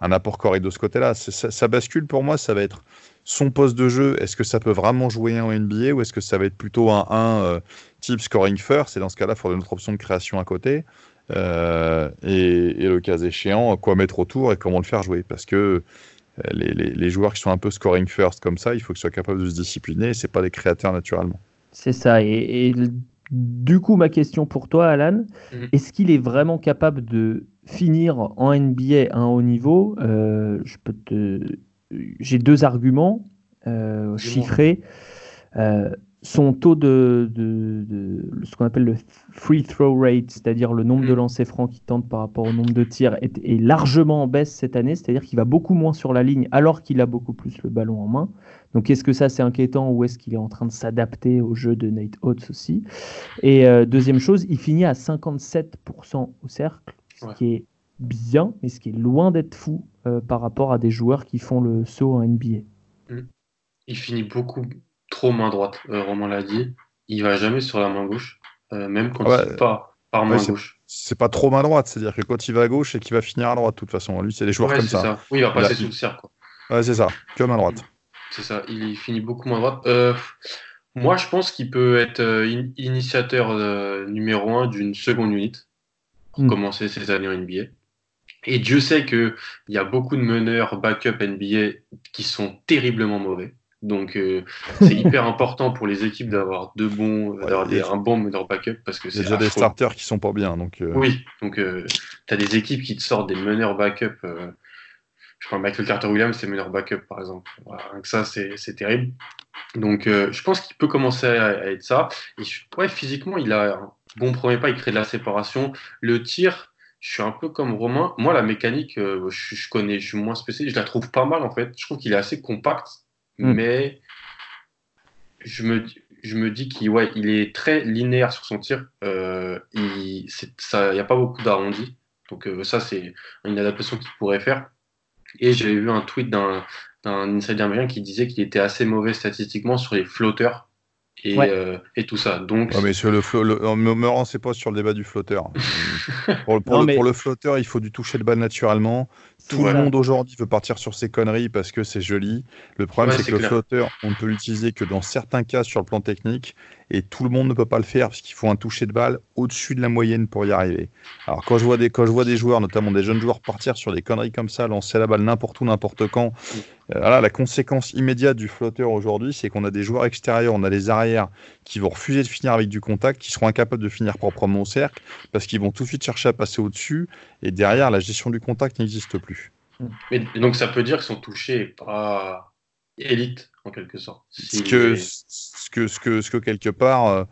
un apport correct de ce côté-là. Ça, bascule pour moi, ça va être son poste de jeu, est-ce que ça peut vraiment jouer en NBA ou est-ce que ça va être plutôt un 1 euh, type scoring first? Et dans ce cas-là, il faudra une autre option de création à côté euh, et, le cas échéant, quoi mettre autour et comment le faire jouer. Parce que euh, les, les, joueurs qui sont un peu scoring first comme ça, il faut qu'ils soient capables de se discipliner c'est pas des créateurs naturellement. C'est ça. Et, du coup, ma question pour toi, Alan, mhm. est-ce qu'il est vraiment capable de finir en NBA à un haut niveau? Euh, Je peux te... J'ai deux arguments chiffrés son taux de, de, ce qu'on appelle le free throw rate, c'est-à-dire le nombre de mm. lancers francs qu'il tente par rapport au nombre de tirs, est, est largement en baisse cette année, c'est-à-dire qu'il va beaucoup moins sur la ligne alors qu'il a beaucoup plus le ballon en main. Donc est-ce que ça c'est inquiétant ou est-ce qu'il est en train de s'adapter au jeu de Nate Oates aussi? Et euh, deuxième chose, il finit à 57% au cercle, ce qui est bien, mais ce qui est loin d'être fou euh, par rapport à des joueurs qui font le saut en NBA. Mm. Il finit beaucoup trop main droite. Euh, Romain l'a dit. Il va jamais sur la main gauche, euh, même quand c'est pas par main gauche. C'est pas trop main droite, c'est-à-dire que quand il va à gauche, et qu'il va finir à droite. De toute façon, lui, c'est des joueurs comme ça. Oui, il va passer sous le cercle. Ouais, c'est ça, que main droite. C'est ça, il finit beaucoup main droite. Euh, moi, je pense qu'il peut être initiateur numéro un d'une seconde unité pour hmm. commencer ses années en NBA. Et Dieu sait qu'il y a beaucoup de meneurs backup NBA qui sont terriblement mauvais. Donc euh, c'est hyper important pour les équipes d'avoir deux bons, d'avoir un bon meneur backup parce que c'est déjà des starters qui sont pas bien. Donc euh. oui, donc euh, tu as des équipes qui te sortent des meneurs backup. je crois Michael Carter Williams, c'est meilleur backup, par exemple. Voilà, donc ça, c'est terrible. Donc, euh, je pense qu'il peut commencer à, être ça. Et ouais, physiquement, il a un bon premier pas, il crée de la séparation. Le tir, je suis un peu comme Romain. Moi, la mécanique, euh, je, connais, je suis moins spécialiste, je la trouve pas mal, en fait. Je trouve qu'il est assez compact, mm. mais je me, dis qu'il est très linéaire sur son tir. Euh, il n'y a pas beaucoup d'arrondi. Donc euh, ça, c'est une adaptation qu'il pourrait faire. Et j'ai vu un tweet d'un insider américain qui disait qu'il était assez mauvais statistiquement sur les flotteurs et, euh, et tout ça. Donc, mais sur le, le, me renseigne pas sur le débat du flotteur. pour, le, pour le flotteur, il faut du toucher le bal naturellement. Tout le monde aujourd'hui veut partir sur ces conneries parce que c'est joli. Le problème, c'est que le flotteur, on ne peut l'utiliser que dans certains cas sur le plan technique et tout le monde ne peut pas le faire parce qu'il faut un toucher de balle au-dessus de la moyenne pour y arriver. Alors quand je vois des, quand je vois des joueurs, notamment des jeunes joueurs, partir sur des conneries comme ça, lancer la balle n'importe où, n'importe quand, euh, voilà, la conséquence immédiate du flotteur aujourd'hui, c'est qu'on a des joueurs extérieurs, on a des arrières qui vont refuser de finir avec du contact, qui seront incapables de finir proprement au cercle parce qu'ils vont tout de suite chercher à passer au-dessus et derrière, la gestion du contact n'existe plus. Mais, donc ça peut dire qu'ils sont touchés pas élite en quelque sorte. Ce, que, ce, que, ce, que, ce que quelque part, euh,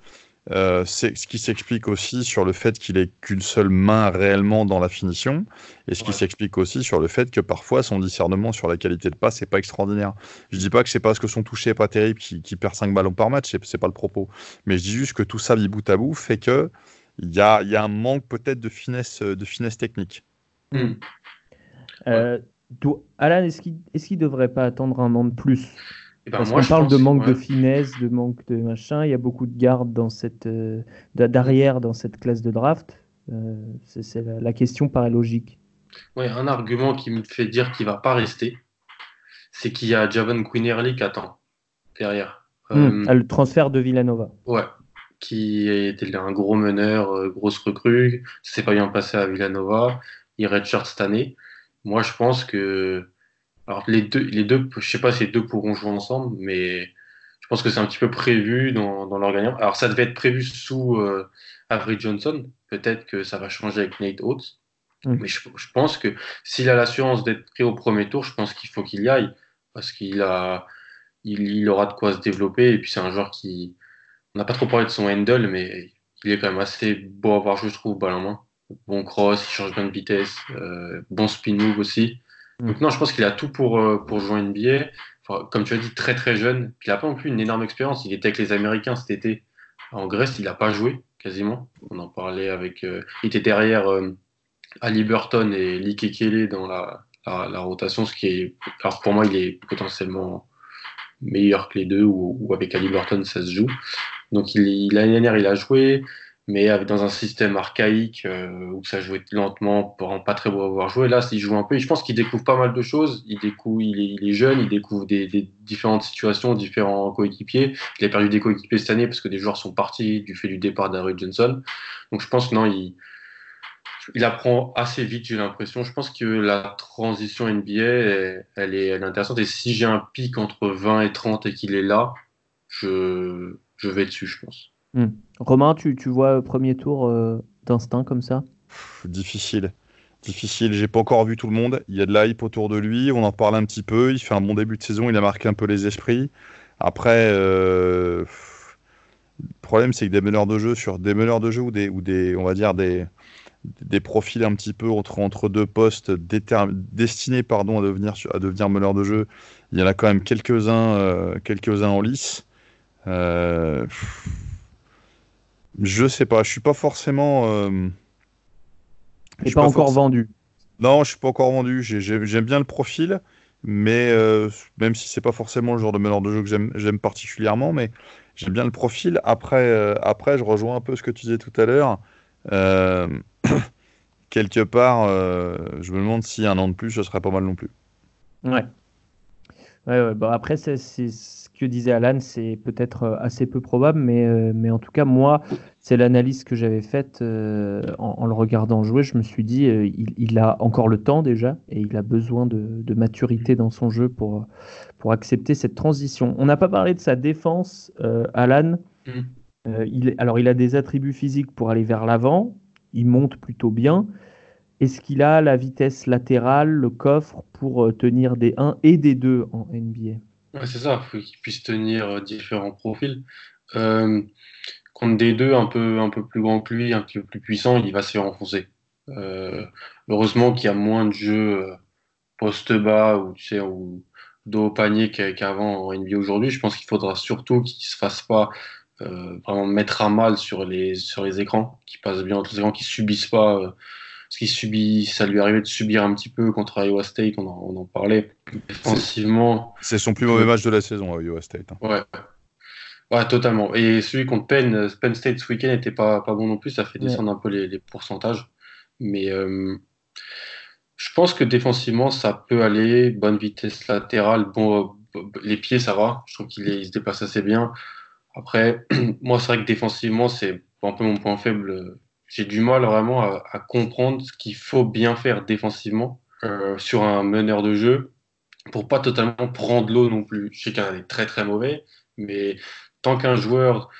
euh, c'est ce qui s'explique aussi sur le fait qu'il ait qu'une seule main réellement dans la finition, et ce qui s'explique aussi sur le fait que parfois son discernement sur la qualité de passe n'est pas extraordinaire. Je dis pas que c'est parce que son toucher est pas terrible qu'il perd 5 ballons par match, c'est pas le propos. Mais je dis juste que tout ça mis bout à bout fait que il y a, y a, un manque peut-être de finesse, de finesse technique. Hmm. Euh, Alan, est-ce qu'il ne devrait pas attendre un an de plus eh ben, Parce qu'on parle de manque de finesse, de manque de machin. Il y a beaucoup de gardes dans cette euh, d'arrière dans cette classe de draft. Euh, c'est la, question paraît logique. Ouais, un argument qui me fait dire qu'il va pas rester, c'est qu'il y a Javon Quinnerly qui attend derrière. Hmm, le transfert de Villanova. Ouais, qui était un gros meneur, grosse recrue. Ça s'est pas bien passé à Villanova. Il redshirt cette année. Moi, je pense que. Alors, les deux, les deux, je sais pas si les deux pourront jouer ensemble, mais je pense que c'est un petit peu prévu dans, dans l'organigramme. Alors, ça devait être prévu sous euh, Avery Johnson. Peut-être que ça va changer avec Nate Oates. Mm. Mais je, je, pense que s'il a l'assurance d'être pris au premier tour, je pense qu'il faut qu'il y aille. Parce qu'il a, il, il, aura de quoi se développer. Et puis, c'est un joueur qui. On n'a pas trop parlé de son handle, mais il est quand même assez beau à voir je trouve, balle en main bon cross, il change bien de vitesse, euh, bon spin move aussi. Donc non, je pense qu'il a tout pour, euh, pour jouer NBA. comme tu as dit, très très jeune. il n'a pas non plus une énorme expérience. Il était avec les Américains cet été. En Grèce, il n'a pas joué quasiment. On en parlait avec. Euh, il était derrière Ali Burton et Lee Kekele dans la, la, rotation, ce qui est. Alors pour moi, il est potentiellement meilleur que les deux, ou, avec Ali Burton, ça se joue. Donc l'année dernière, il a joué mais dans un système archaïque euh, où ça jouait lentement, pour pas très beau avoir joué. Là, s'il joue un peu, je pense qu'il découvre pas mal de choses. Il découvre, il est, jeune, il découvre des, différentes situations, différents coéquipiers. Il a perdu des coéquipiers cette année parce que des joueurs sont partis du fait du départ d'Harry Johnson. Donc je pense que non, il, il apprend assez vite, j'ai l'impression. Je pense que la transition NBA, elle, est, intéressante. Et si j'ai un pic entre 20 et 30 et qu'il est là, je vais dessus, je pense. Hmm. Romain, tu, tu vois premier tour euh, d'instinct comme ça? Difficile. Difficile. J'ai pas encore vu tout le monde. Il y a de la hype autour de lui. On en parle un petit peu. Il fait un bon début de saison. Il a marqué un peu les esprits. Après, euh, le problème, c'est que des meneurs de jeu sur des meneurs de jeu ou des, ou des on va dire des, des profils un petit peu entre, entre deux postes destinés pardon, à, devenir, à devenir meneurs de jeu, il y en a quand même quelques-uns euh, quelques-uns en lice. Euh, je sais pas, je suis pas forcément. Euh... Et pas, encore vendu. Non, je suis pas encore vendu. J'aime bien le profil, mais euh, même si c'est pas forcément le genre de meneur de jeu que j'aime particulièrement, mais j'aime bien le profil. Après, euh, après, je rejoins un peu ce que tu disais tout à l'heure. Euh, quelque part, je me demande si un an de plus, ce serait pas mal non plus. Ouais. Ouais, ouais. Bon, après, c'est que disait Alan, c'est peut-être euh, assez peu probable, mais, euh, mais en tout cas, moi, c'est l'analyse que j'avais faite euh, en, le regardant jouer. Je me suis dit, il, a encore le temps déjà, et il a besoin de, maturité dans son jeu pour, pour accepter cette transition. On n'a pas parlé de sa défense, Alan. Mm. il, alors, il a des attributs physiques pour aller vers l'avant, il monte plutôt bien. est-ce qu'il a la vitesse latérale, le coffre pour euh, tenir des 1 et des 2 en NBA ouais, C'est ça, il faut qu'il puisse tenir euh, différents profils. Euh, contre des deux un peu, un peu plus grands que lui, un peu plus puissant, il va se faire enfoncer. Euh, heureusement qu'il y a moins de jeux euh, poste bas ou tu sais ou dos au panier qu'avant en NBA aujourd'hui. Je pense qu'il faudra surtout qu'il se fasse pas euh, vraiment mettre à mal sur les sur les écrans, qui passent bien entre les écrans, qui subissent pas. Euh, ce qui subit, ça lui arrivait de subir un petit peu contre Iowa State, on en, on en parlait. Défensivement. C'est son plus mauvais match de la saison, Iowa State. Hein. Ouais. Ouais, totalement. Et celui contre Penn, Penn State ce week-end n'était pas, pas bon non plus, ça fait descendre ouais. un peu les, les pourcentages. Mais euh, je pense que défensivement, ça peut aller. Bonne vitesse latérale. Bon, les pieds, ça va. Je trouve qu'il il se déplace assez bien. Après, moi, c'est vrai que défensivement, c'est un peu mon point faible. J'ai du mal vraiment à, à comprendre ce qu'il faut bien faire défensivement euh, sur un meneur de jeu pour pas totalement prendre l'eau non plus. Je sais qu'il est très très mauvais, mais tant qu'un joueur,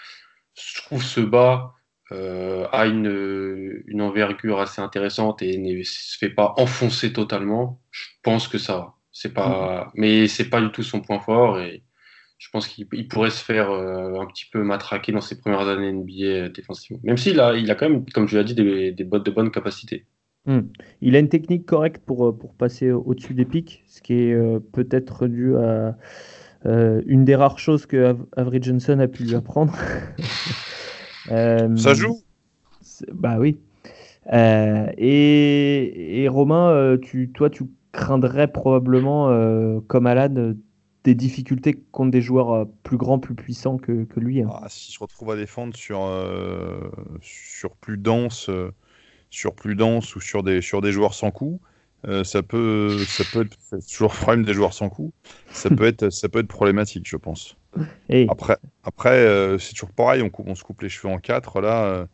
je trouve, se bat, euh, a une, une, envergure assez intéressante et ne se fait pas enfoncer totalement, je pense que ça va. C'est pas, mmh. mais c'est pas du tout son point fort et je pense qu'il pourrait se faire euh, un petit peu matraquer dans ses premières années NBA défensivement. Même s'il a, il a quand même, comme tu l'as dit, des, des bottes de bonne capacité. Mmh. Il a une technique correcte pour, pour passer au-dessus des pics, ce qui est euh, peut-être dû à euh, une des rares choses que Avery Johnson a pu lui apprendre. Euh, ça joue Bah oui. Euh, et, et, Romain, euh, tu, toi, tu craindrais probablement, euh, comme Alan, des difficultés contre des joueurs plus grands, plus puissants que, que lui. Hein. Ah, si je retrouve à défendre sur, sur plus dense, sur plus dense ou sur des, sur des joueurs sans coup, euh, ça peut, ça peut être toujours problème des joueurs sans coup. Ça peut être, ça peut être problématique, je pense. Hey. Après, après euh, c'est toujours pareil. On, coupe, on se coupe les cheveux en quatre. Là,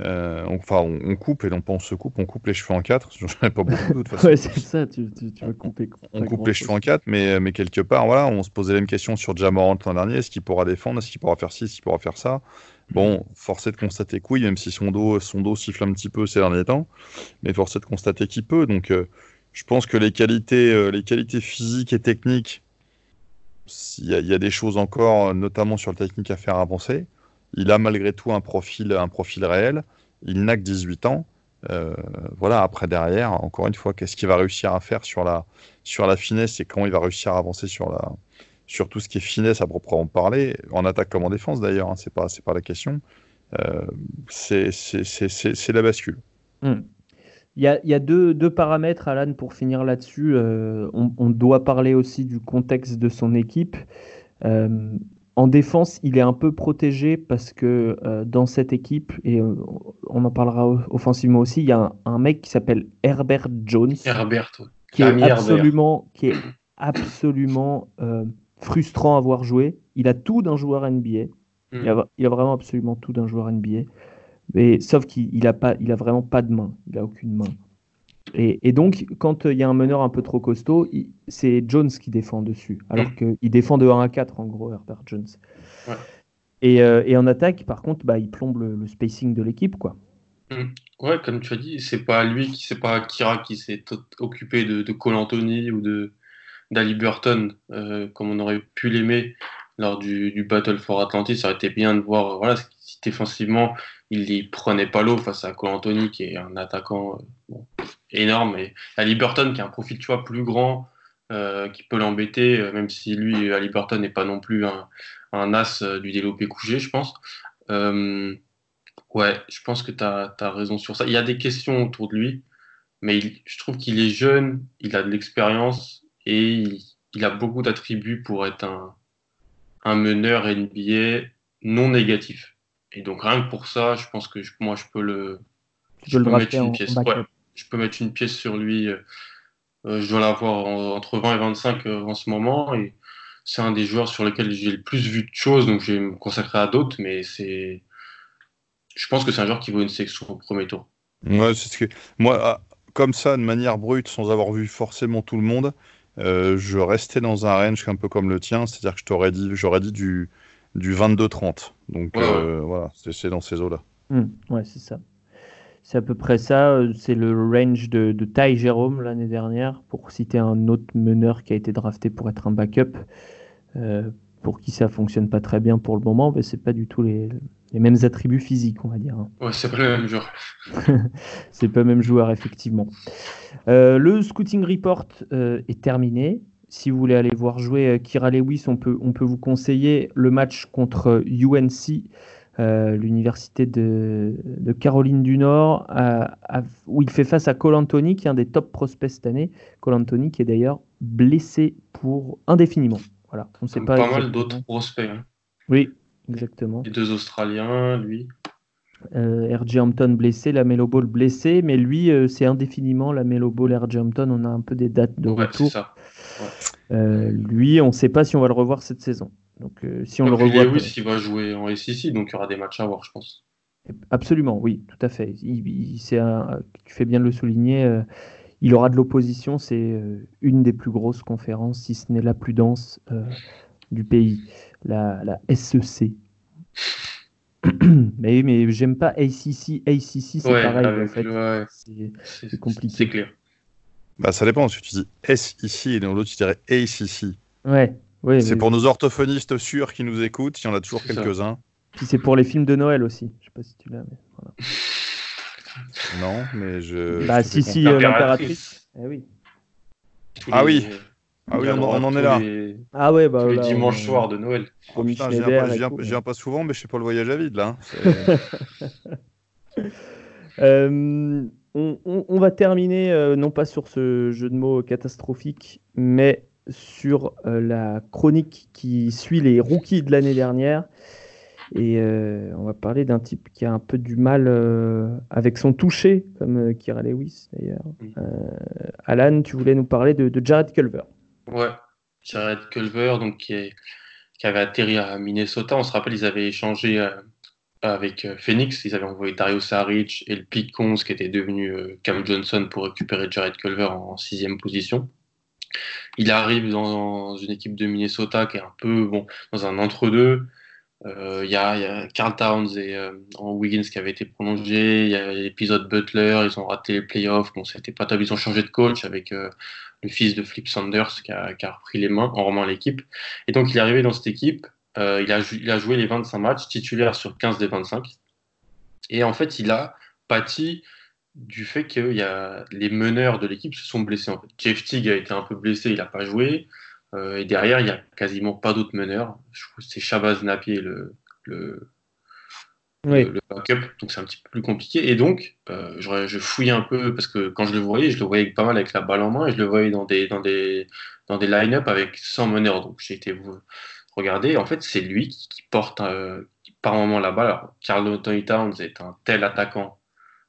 euh, on, enfin, on, on, coupe et non pas on se coupe. On coupe les cheveux en quatre. J'en ai pas beaucoup de toute façon. ouais, c'est ça. Tu, tu, tu, veux couper. On, on coupe les cheveux en quatre, mais, mais quelque part, voilà, on se posait la même question sur Jamorant l'an dernier. Est-ce qu'il pourra défendre? Est-ce qu'il pourra faire ci? Est-ce qu'il pourra faire ça? Bon, force est de constater que oui, même si son dos, son dos siffle un petit peu ces derniers temps, mais force est de constater qu'il peut. Donc, euh, je pense que les qualités, euh, les qualités physiques et techniques, il y, y, a des choses encore, notamment sur le technique, à faire avancer. Il a malgré tout un profil, un profil réel. Il n'a que 18 ans. Euh, voilà, après derrière, encore une fois, qu'est-ce qu'il va réussir à faire sur la, sur la finesse et comment il va réussir à avancer sur la, sur tout ce qui est finesse à proprement parler, en attaque comme en défense d'ailleurs, hein, c'est pas, pas la question. Euh, c'est, la bascule. Mm. Il y a, il y a deux, deux, paramètres, Alan, pour finir là-dessus. Euh, on, doit parler aussi du contexte de son équipe. En défense, il est un peu protégé parce que euh, dans cette équipe, et on en parlera offensivement aussi, il y a un, un mec qui s'appelle Herbert Jones. Herbert, qui est absolument, qui est absolument frustrant à voir jouer. Il a tout d'un joueur NBA. Mm. Il, a, il, a, vraiment absolument tout d'un joueur NBA. Mais, sauf qu'il a, pas, il a vraiment pas de main. Il a aucune main. Et, et donc, quand il y a un meneur un peu trop costaud, c'est Jones qui défend dessus. Alors mm. qu'il défend de 1 à 4, en gros, Herbert Jones. Ouais. Et, euh, et, en attaque, par contre, bah, il plombe le, le spacing de l'équipe. quoi. Mm. Ouais, comme tu as dit, c'est pas lui, c'est pas Kira qui s'est occupé de, de Cole Anthony ou de, d'Ali Burton, euh, comme on aurait pu l'aimer lors du, du, Battle for Atlantis. Ça aurait été bien de voir, voilà, si défensivement, il ne prenait pas l'eau face à Cole Anthony, qui est un attaquant euh, énorme, et Ali Burton, qui a un profil, tu vois, plus grand, euh, qui peut l'embêter, euh, même si lui, Ali Burton, n'est pas non plus un, as du développé couché, je pense. ouais, je pense que tu as, raison sur ça. Il y a des questions autour de lui, mais je trouve qu'il est jeune, il a de l'expérience, et il, il a beaucoup d'attributs pour être un, un, meneur NBA non négatif. Et donc rien que pour ça, je pense que je, moi je peux le, je, peux le mettre une pièce. Ouais, je peux mettre une pièce sur lui. Euh, je dois l'avoir entre 20 et 25 euh, en ce moment et c'est un des joueurs sur lesquels j'ai le plus vu de choses, donc je vais me consacrer à d'autres, mais c'est, je pense que c'est un joueur qui vaut une sélection au premier tour. Ouais, c'est ce que moi, ah, comme ça, de manière brute, sans avoir vu forcément tout le monde, euh, je restais dans un range un peu comme le tien, c'est-à-dire que je t'aurais dit, j'aurais dit du, du 22-30. Donc ouais, euh, voilà, c'est dans ces eaux-là. Mmh, ouais, c'est ça. C'est à peu près ça. C'est le range de, de Ty Jérôme l'année dernière, pour citer un autre meneur qui a été drafté pour être un backup. Euh, pour qui ça fonctionne pas très bien pour le moment, mais c'est pas du tout les, les, mêmes attributs physiques, on va dire. hein. Ouais, c'est pas le même joueur. c'est pas le même joueur, effectivement. Euh, le scouting report euh, est terminé. Si vous voulez aller voir jouer euh, Kira Lewis, on peut, on peut vous conseiller le match contre UNC, euh, l'université de, de, Caroline du Nord, à, à, où il fait face à Cole Anthony, qui est un des top prospects cette année. Cole Anthony qui est d'ailleurs blessé pour indéfiniment. Voilà, on sait pas. pas mal d'autres prospects. hein. Oui, exactement. Les deux Australiens, lui. Euh, RJ Hampton blessé, la Melo Ball blessé, mais lui, euh, c'est indéfiniment la Melo Ball, RJ Hampton. On a un peu des dates de Ouais, retour. ça. Euh, lui, on ne sait pas si on va le revoir cette saison. Donc, euh, si on le revoit, Lewis, il va jouer en SEC, donc il y aura des matchs à voir, je pense. absolument, oui, tout à fait. Il, il- c'est un- tu fais bien de le souligner. euh, il aura de l'opposition. C'est une des plus grosses conférences, si ce n'est la plus dense du pays, la, la SEC. mais mais j'aime pas ACC. ACC, c'est Ouais, pareil. en fait. ouais, c'est compliqué. C'est clair. Bah, ça dépend. Si tu dis S ici et dans l'autre, tu dirais Ace ici. Ouais, C'est mais- pour nos orthophonistes sûrs qui nous écoutent. Il y en a toujours quelques-uns. Puis c'est pour les films de Noël aussi. Je sais pas si tu l'as. mais voilà. Non, mais je. bah je si si euh, l'impératrice. Eh oui. Tous Ah les- oui. Ah oui, on, on en est là. Les, Ah ouais bah tous les là, dimanches on- soirs de Noël. Oh, putain, je viens, pas, je viens- je pas souvent, mais je fais pas le voyage à vide là. hein. Euh, on, on- on va terminer euh, non pas sur ce jeu de mots catastrophique, mais sur euh, la chronique qui suit les rookies de l'année dernière. Et euh, on va parler d'un type qui a un peu du mal euh, avec son toucher, comme euh, Kira Lewis d'ailleurs. Mm. Alan, tu voulais nous parler de, de Jared Culver. Ouais. Jared Culver, donc, qui, est- qui avait atterri à Minnesota. On se rappelle, ils avaient échangé avec euh, Phoenix. Ils avaient envoyé Dario Saric et le Pete Cons, qui était devenu euh, Cam Johnson, pour récupérer Jared Culver en sixième position. Il arrive dans une équipe de Minnesota qui est un peu bon, dans un entre-deux. Euh, Il y, a, Carl Towns et euh, Wiggins qui avaient été prolongés. Il y a l'épisode Butler. Ils ont raté les playoffs. Bon, c'était pas top. Ils ont changé de coach avec le fils de Flip Sanders qui a, qui a repris les mains en remant l'équipe. Et donc, il est arrivé dans cette équipe. Euh, il, a, jou- il a joué les 25 matchs, titulaire sur 15 des 25. Et en fait, il a pâti du fait que il y a, les meneurs de l'équipe se sont blessés. En fait. Jeff Teague a été un peu blessé, il n'a pas joué. Euh, et derrière, il n'y a quasiment pas d'autres meneurs. C'est Shabazz Napier le, le, Oui. le, le backup, donc c'est un petit peu plus compliqué. Et donc, euh, je, je fouillais un peu parce que quand je le voyais, je le voyais pas mal avec la balle en main et je le voyais dans des, dans des, dans des line-up avec 100 meneurs. Donc j'ai été regarder. En fait, c'est lui qui, porte euh, par moment la balle. Alors, Carl Anthony Towns est un tel attaquant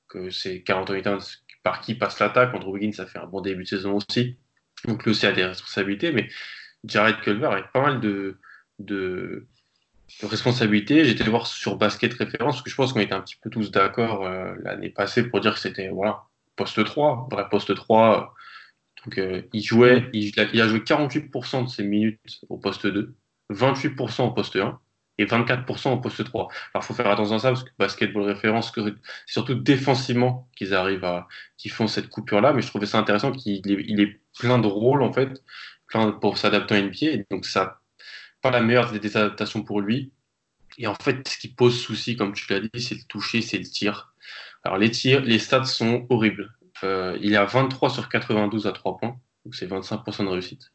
que c'est Carl Anthony Towns par qui passe l'attaque. Andrew Wiggins, ça fait un bon début de saison aussi. Donc lui aussi a des responsabilités, mais Jared Culver a pas mal de, de, de responsabilités. J'étais voir sur Basket Référence, parce que je pense qu'on était un petit peu tous d'accord euh, l'année passée pour dire que c'était voilà, poste 3, vrai poste 3. Donc euh, il jouait, il, il a joué 48% de ses minutes au poste 2, 28% au poste 1 et 24% au poste 3. Alors faut faire attention à ça parce que basketball référence, c'est surtout défensivement qu'ils arrivent à, qu'ils font cette coupure là. Mais je trouvais ça intéressant qu'il ait plein de rôles en fait, plein pour s'adapter à NBA. Et donc ça, pas la meilleure des des adaptations pour lui. Et en fait, ce qui pose souci, comme tu l'as dit, c'est le toucher, c'est le tir. Alors les tirs, les stats sont horribles. Euh, il est à 23 sur 92 à 3 points, donc c'est 25% de réussite.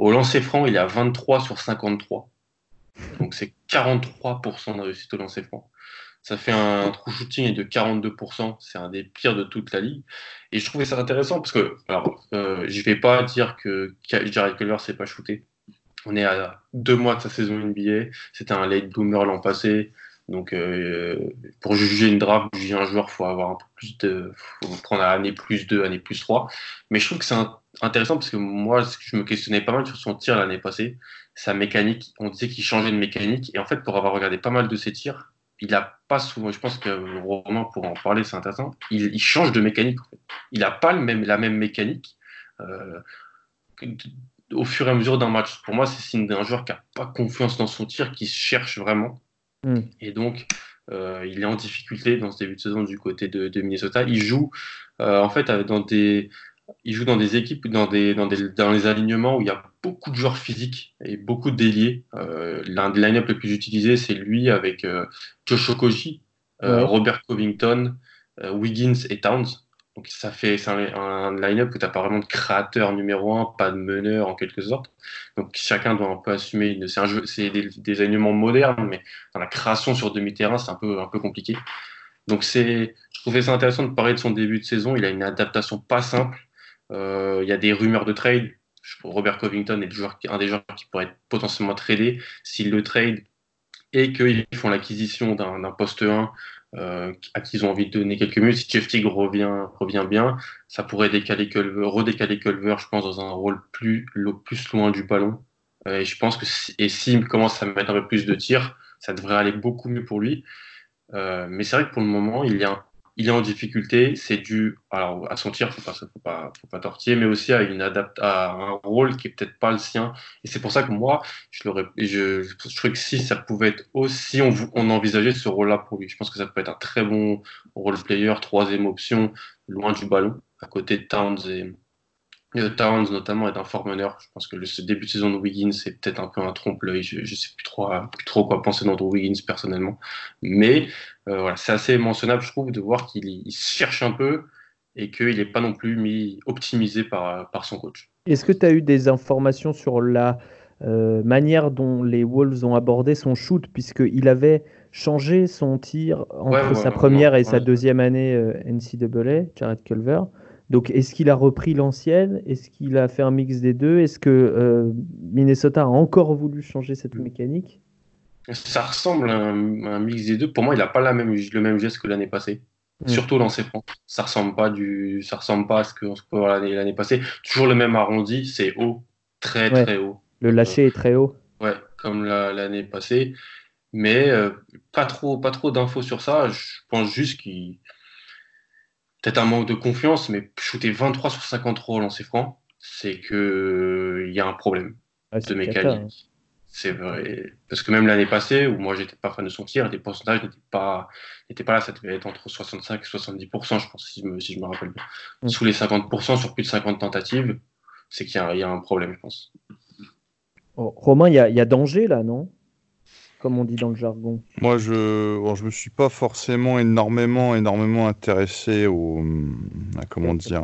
Au lancer franc, il est à 23 sur 53. Donc c'est 43% de réussite au lancer franc. Ça fait un true shooting de 42%. C'est un des pires de toute la ligue. Et je trouvais ça intéressant parce que, alors, euh, je vais pas dire que Jared Culver s'est pas shooté. On est à deux mois de sa saison NBA. C'était un late bloomer l'an passé. Donc, euh, pour juger une draft, juger un joueur, faut avoir un peu plus de, faut prendre année plus 2, année plus 3. Mais je trouve que c'est un- intéressant parce que moi, je me questionnais pas mal sur son tir l'année passée, sa mécanique. On disait qu'il changeait de mécanique. Et en fait, pour avoir regardé pas mal de ses tirs, il a pas souvent, je pense que Romain pour en parler, c'est intéressant. Il, il, change de mécanique. En fait. Il n'a pas le même, la même mécanique. Euh, au fur et à mesure d'un match. Pour moi, c'est signe d'un joueur qui n'a pas confiance dans son tir, qui se cherche vraiment. Mm. Et donc, il est en difficulté dans ce début de saison du côté de, de Minnesota. Il joue en fait dans des il joue dans des équipes, dans, des, dans, des, dans les alignements où il y a beaucoup de joueurs physiques et beaucoup de déliés. Euh, L'un des line-up les plus utilisés, c'est lui avec euh, Josh Okoji, euh, Robert Covington, euh, Wiggins et Towns. Donc ça fait un, un line-up où tu n'as pas vraiment de créateur numéro un, pas de meneur en quelque sorte. Donc chacun doit un peu assumer. C'est des, des alignements modernes, mais dans la création sur demi-terrain, c'est un peu, un peu compliqué. Donc c'est, je trouvais ça intéressant de parler de son début de saison. Il a une adaptation pas simple il y a des rumeurs de trade. Robert Covington est un des joueurs qui pourrait être potentiellement tradé s'il le trade et qu'ils font l'acquisition d'un poste 1 euh, à qui ils ont envie de donner quelques minutes. Si Jeff Teague revient, revient bien, ça pourrait décaler Culver, redécaler Culver, je pense, dans un rôle plus, plus loin du ballon. Euh, et je pense que si, et s'il commence à mettre un peu plus de tirs, ça devrait aller beaucoup mieux pour lui. Euh, mais c'est vrai que pour le moment, il y a il est en difficulté, c'est dû à son tir, faut pas, faut pas, tortiller, mais aussi à un rôle qui est peut-être pas le sien. Et c'est pour ça que moi, je, je, trouvais que si ça pouvait être aussi, on, on envisageait ce rôle-là pour lui. Je pense que ça peut être un très bon role player, troisième option, loin du ballon, à côté de Towns et, Towns notamment est un fort meneur. Je pense que le ce début de saison de Wiggins c'est peut-être un peu un trompe-l'œil. Je, ne sais plus trop, plus trop quoi penser d'Andrew Wiggins personnellement, mais euh, voilà, c'est assez mentionnable, je trouve, de voir qu'il cherche un peu et qu'il n'est pas non plus mis optimisé par, par son coach. Est-ce que tu as eu des informations sur la euh, manière dont les Wolves ont abordé son shoot, puisqu'il avait changé son tir entre sa première et sa deuxième année euh, NCAA, Jared Culver donc, est-ce qu'il a repris l'ancienne? Est-ce qu'il a fait un mix des deux? Est-ce que euh, Minnesota a encore voulu changer cette mm. mécanique? Ça ressemble à un, mix des deux. Pour moi, il n'a pas la même, le même geste que l'année passée. Mm. Surtout dans ses francs. Ça ressemble pas du, ça ressemble pas à ce qu'on peut voir l'année passée. Toujours le même arrondi, c'est haut, très très haut. Le lâcher est très haut. Ouais, comme l'année passée. Mais euh, pas trop, pas trop d'infos sur ça. Je pense juste qu'il peut-être un manque de confiance, mais shooter 23 sur 50 rôles en francs, c'est que il y a un problème de mécanique. Hein. C'est vrai. Parce que même l'année passée, où moi j'étais pas fan de son tir, les pourcentages n'étaient pas, n'étaient pas là. Ça devait être entre 65 et 70%, je pense, si je me, si je me rappelle bien. Mm. Sous les 50% sur plus de 50 tentatives, c'est qu'il y, y, a un problème, je pense. Oh, Romain, il y, y, a danger là, non? Comme on dit dans le jargon Moi, je bon, je me suis pas forcément énormément énormément intéressé au à, comment dire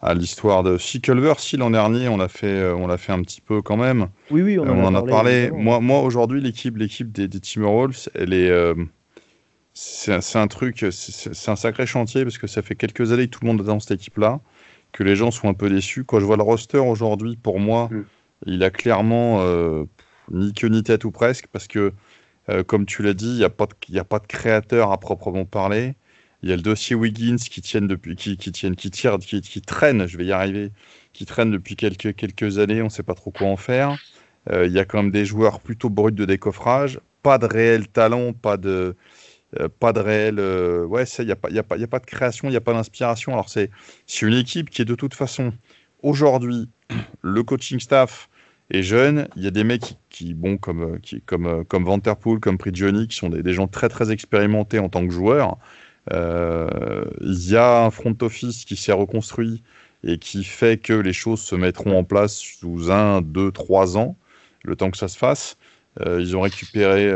à, l'histoire de si Culver. Si l'an dernier, on l'a fait on l'a fait un petit peu quand même. Oui, oui, on, en, a parlé. Moi, moi aujourd'hui, l'équipe l'équipe des, des Timberwolves, elle est euh, c'est un, truc, c'est un sacré chantier parce que ça fait quelques années que tout le monde est dans cette équipe-là, que les gens sont un peu déçus. Quand je vois le roster aujourd'hui, pour moi, mm. il a clairement euh, ni queue ni tête ou presque, parce que, euh, comme tu l'as dit, il n'y a, pas de, a pas de créateur à proprement parler. Il y a le dossier Wiggins qui, tiennent depuis, qui, qui, tiennent, qui tire, qui, traîne, je vais y arriver, qui traîne depuis quelques, quelques années, on ne sait pas trop quoi en faire. Euh, il y a quand même des joueurs plutôt bruts de décoffrage, pas de réel talent, pas de, euh, pas de réel. ouais, il n'y a, a, a pas de création, il n'y a pas d'inspiration. Alors, c'est une équipe qui est de toute façon, aujourd'hui, le coaching staff et jeune. Il y a des mecs qui, bon, comme, euh, qui, comme, euh, comme Vanterpool, comme Prigioni, qui sont des, gens très très expérimentés en tant que joueurs. Euh, il y a un front office qui s'est reconstruit et qui fait que les choses se mettront en place sous un, deux, trois ans, le temps que ça se fasse. Ils ont récupéré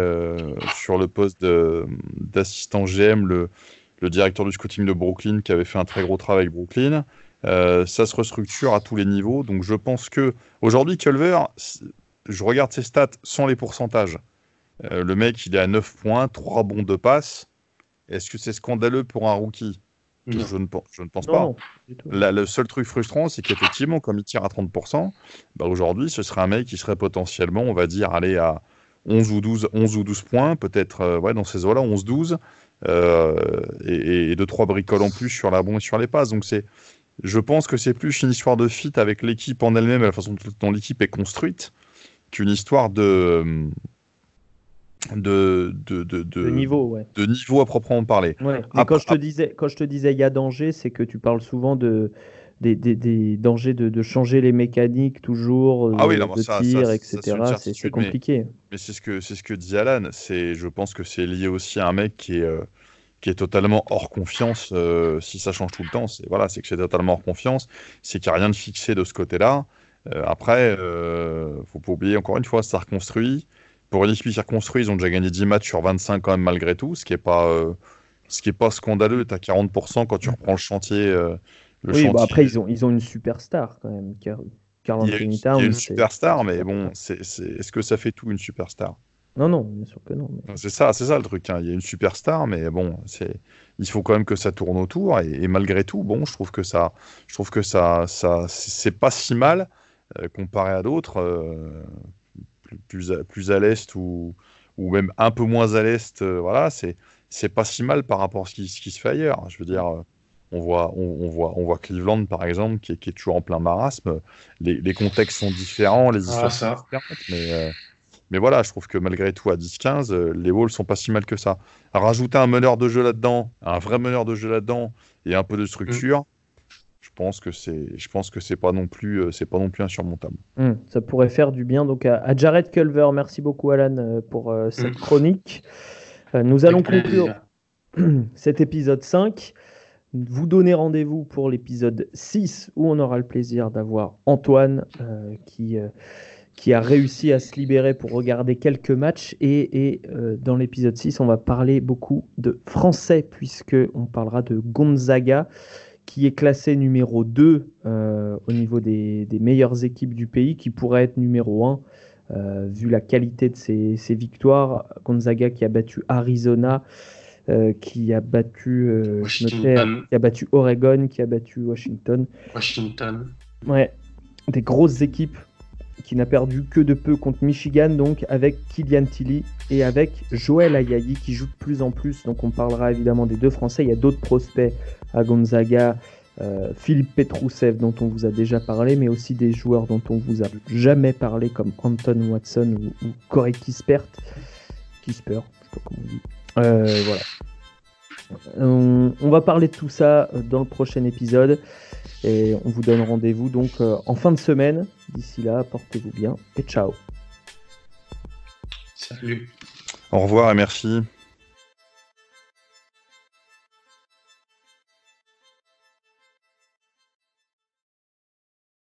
sur le poste d'assistant GM le, le, directeur du scouting de Brooklyn qui avait fait un très gros travail avec Brooklyn. Euh, ça se restructure à tous les niveaux. Donc je pense que aujourd'hui, Culver, je regarde ses stats sans les pourcentages. Euh, le mec, il est à 9 points, 3 bons de passe. Est-ce que c'est scandaleux pour un rookie? Je ne, je ne, pense pas. le seul truc frustrant, c'est qu'effectivement, comme il tire à 30%, bah aujourd'hui, ce serait un mec qui serait potentiellement, on va dire, aller à 11 ou 12, 11 ou 12 points, peut-être euh, ouais, dans ces eaux-là, 11-12, et, et 2-3 bricoles en plus sur la bombe et sur les passes. Donc c'est je pense que c'est plus une histoire de fit avec l'équipe en elle-même et la façon dont l'équipe est construite qu'une histoire de de, de, de, de, niveau, ouais. de niveau à proprement parler. Ouais. Mais quand, je te disais, quand je te disais il y a danger, c'est que tu parles souvent de, des, dangers de, changer les mécaniques toujours, ah oui, de tir, etc. C'est compliqué. Mais, c'est ce, que, ce que dit Alan. Je pense que c'est lié aussi à un mec qui est, qui est totalement hors confiance si ça change tout le temps. C'est voilà, que c'est totalement hors confiance. C'est qu'il n'y a rien de fixé de ce côté-là. après, faut pas oublier, encore une fois, ça reconstruit. Pour une équipe circonstruite, ils ont déjà gagné 10 matchs sur 25 quand même malgré tout, ce qui n'est pas, euh, ce qui est pas scandaleux. Tu as 40% quand tu reprends le chantier. Euh, le oui, bah après, ils ont, ils ont une superstar quand même. Carl il y a, une superstar, mais bon, c'est, est-ce que ça fait tout une superstar? Non, non, bien sûr que non. C'est ça, c'est ça le truc. Hein. Il y a une superstar, mais bon, c'est, il faut quand même que ça tourne autour. Et, malgré tout, bon, je trouve que ça, je trouve que ça, ça, c'est pas si mal euh, comparé à d'autres plus, à, plus à l'est ou, ou même un peu moins à l'est, euh, voilà, c'est c'est pas si mal par rapport à ce qui, ce qui, se fait ailleurs. Je veux dire, euh, on voit, on, voit, on voit Cleveland par exemple qui est, qui est toujours en plein marasme. Les, les, contextes sont différents, les histoires sont différentes, mais, euh, mais voilà, je trouve que malgré tout à 10-15, les Wolves sont pas si mal que ça. rajouter un meneur de jeu là-dedans, un vrai meneur de jeu là-dedans et un peu de structure. Mm pense que c'est, je pense que c'est pas non plus, euh, c'est pas non plus insurmontable. Hmm, ça pourrait faire du bien donc à, Jared Culver. Merci beaucoup Alan euh, pour euh, cette hmm. chronique. nous allons conclure cet épisode 5. Vous donner rendez-vous pour l'épisode 6 où on aura le plaisir d'avoir Antoine qui qui a réussi à se libérer pour regarder quelques matchs. Et, et dans l'épisode 6, on va parler beaucoup de français, puisque on parlera de Gonzaga, qui est classé numéro 2 euh, au niveau des, meilleures équipes du pays, qui pourrait être numéro 1 euh, vu la qualité de ses, victoires. Gonzaga qui a battu Arizona, euh, qui, a battu, qui a battu Oregon, qui a battu Washington. Washington. Ouais, des grosses équipes qui n'a perdu que de peu contre Michigan, donc avec Kylian Tilly et avec Joël Ayayi qui joue de plus en plus. Donc on parlera évidemment des deux Français. Il y a d'autres prospects à Gonzaga, euh, Philippe Petrousev dont on vous a déjà parlé, mais aussi des joueurs dont on vous a jamais parlé comme Anton Watson ou, Corey Kispert. Kisper, je sais pas comment on dit. Euh, voilà. On, va parler de tout ça dans le prochain épisode et on vous donne rendez-vous donc euh, en fin de semaine. D'ici là, portez-vous bien et ciao. Salut. Au revoir et merci.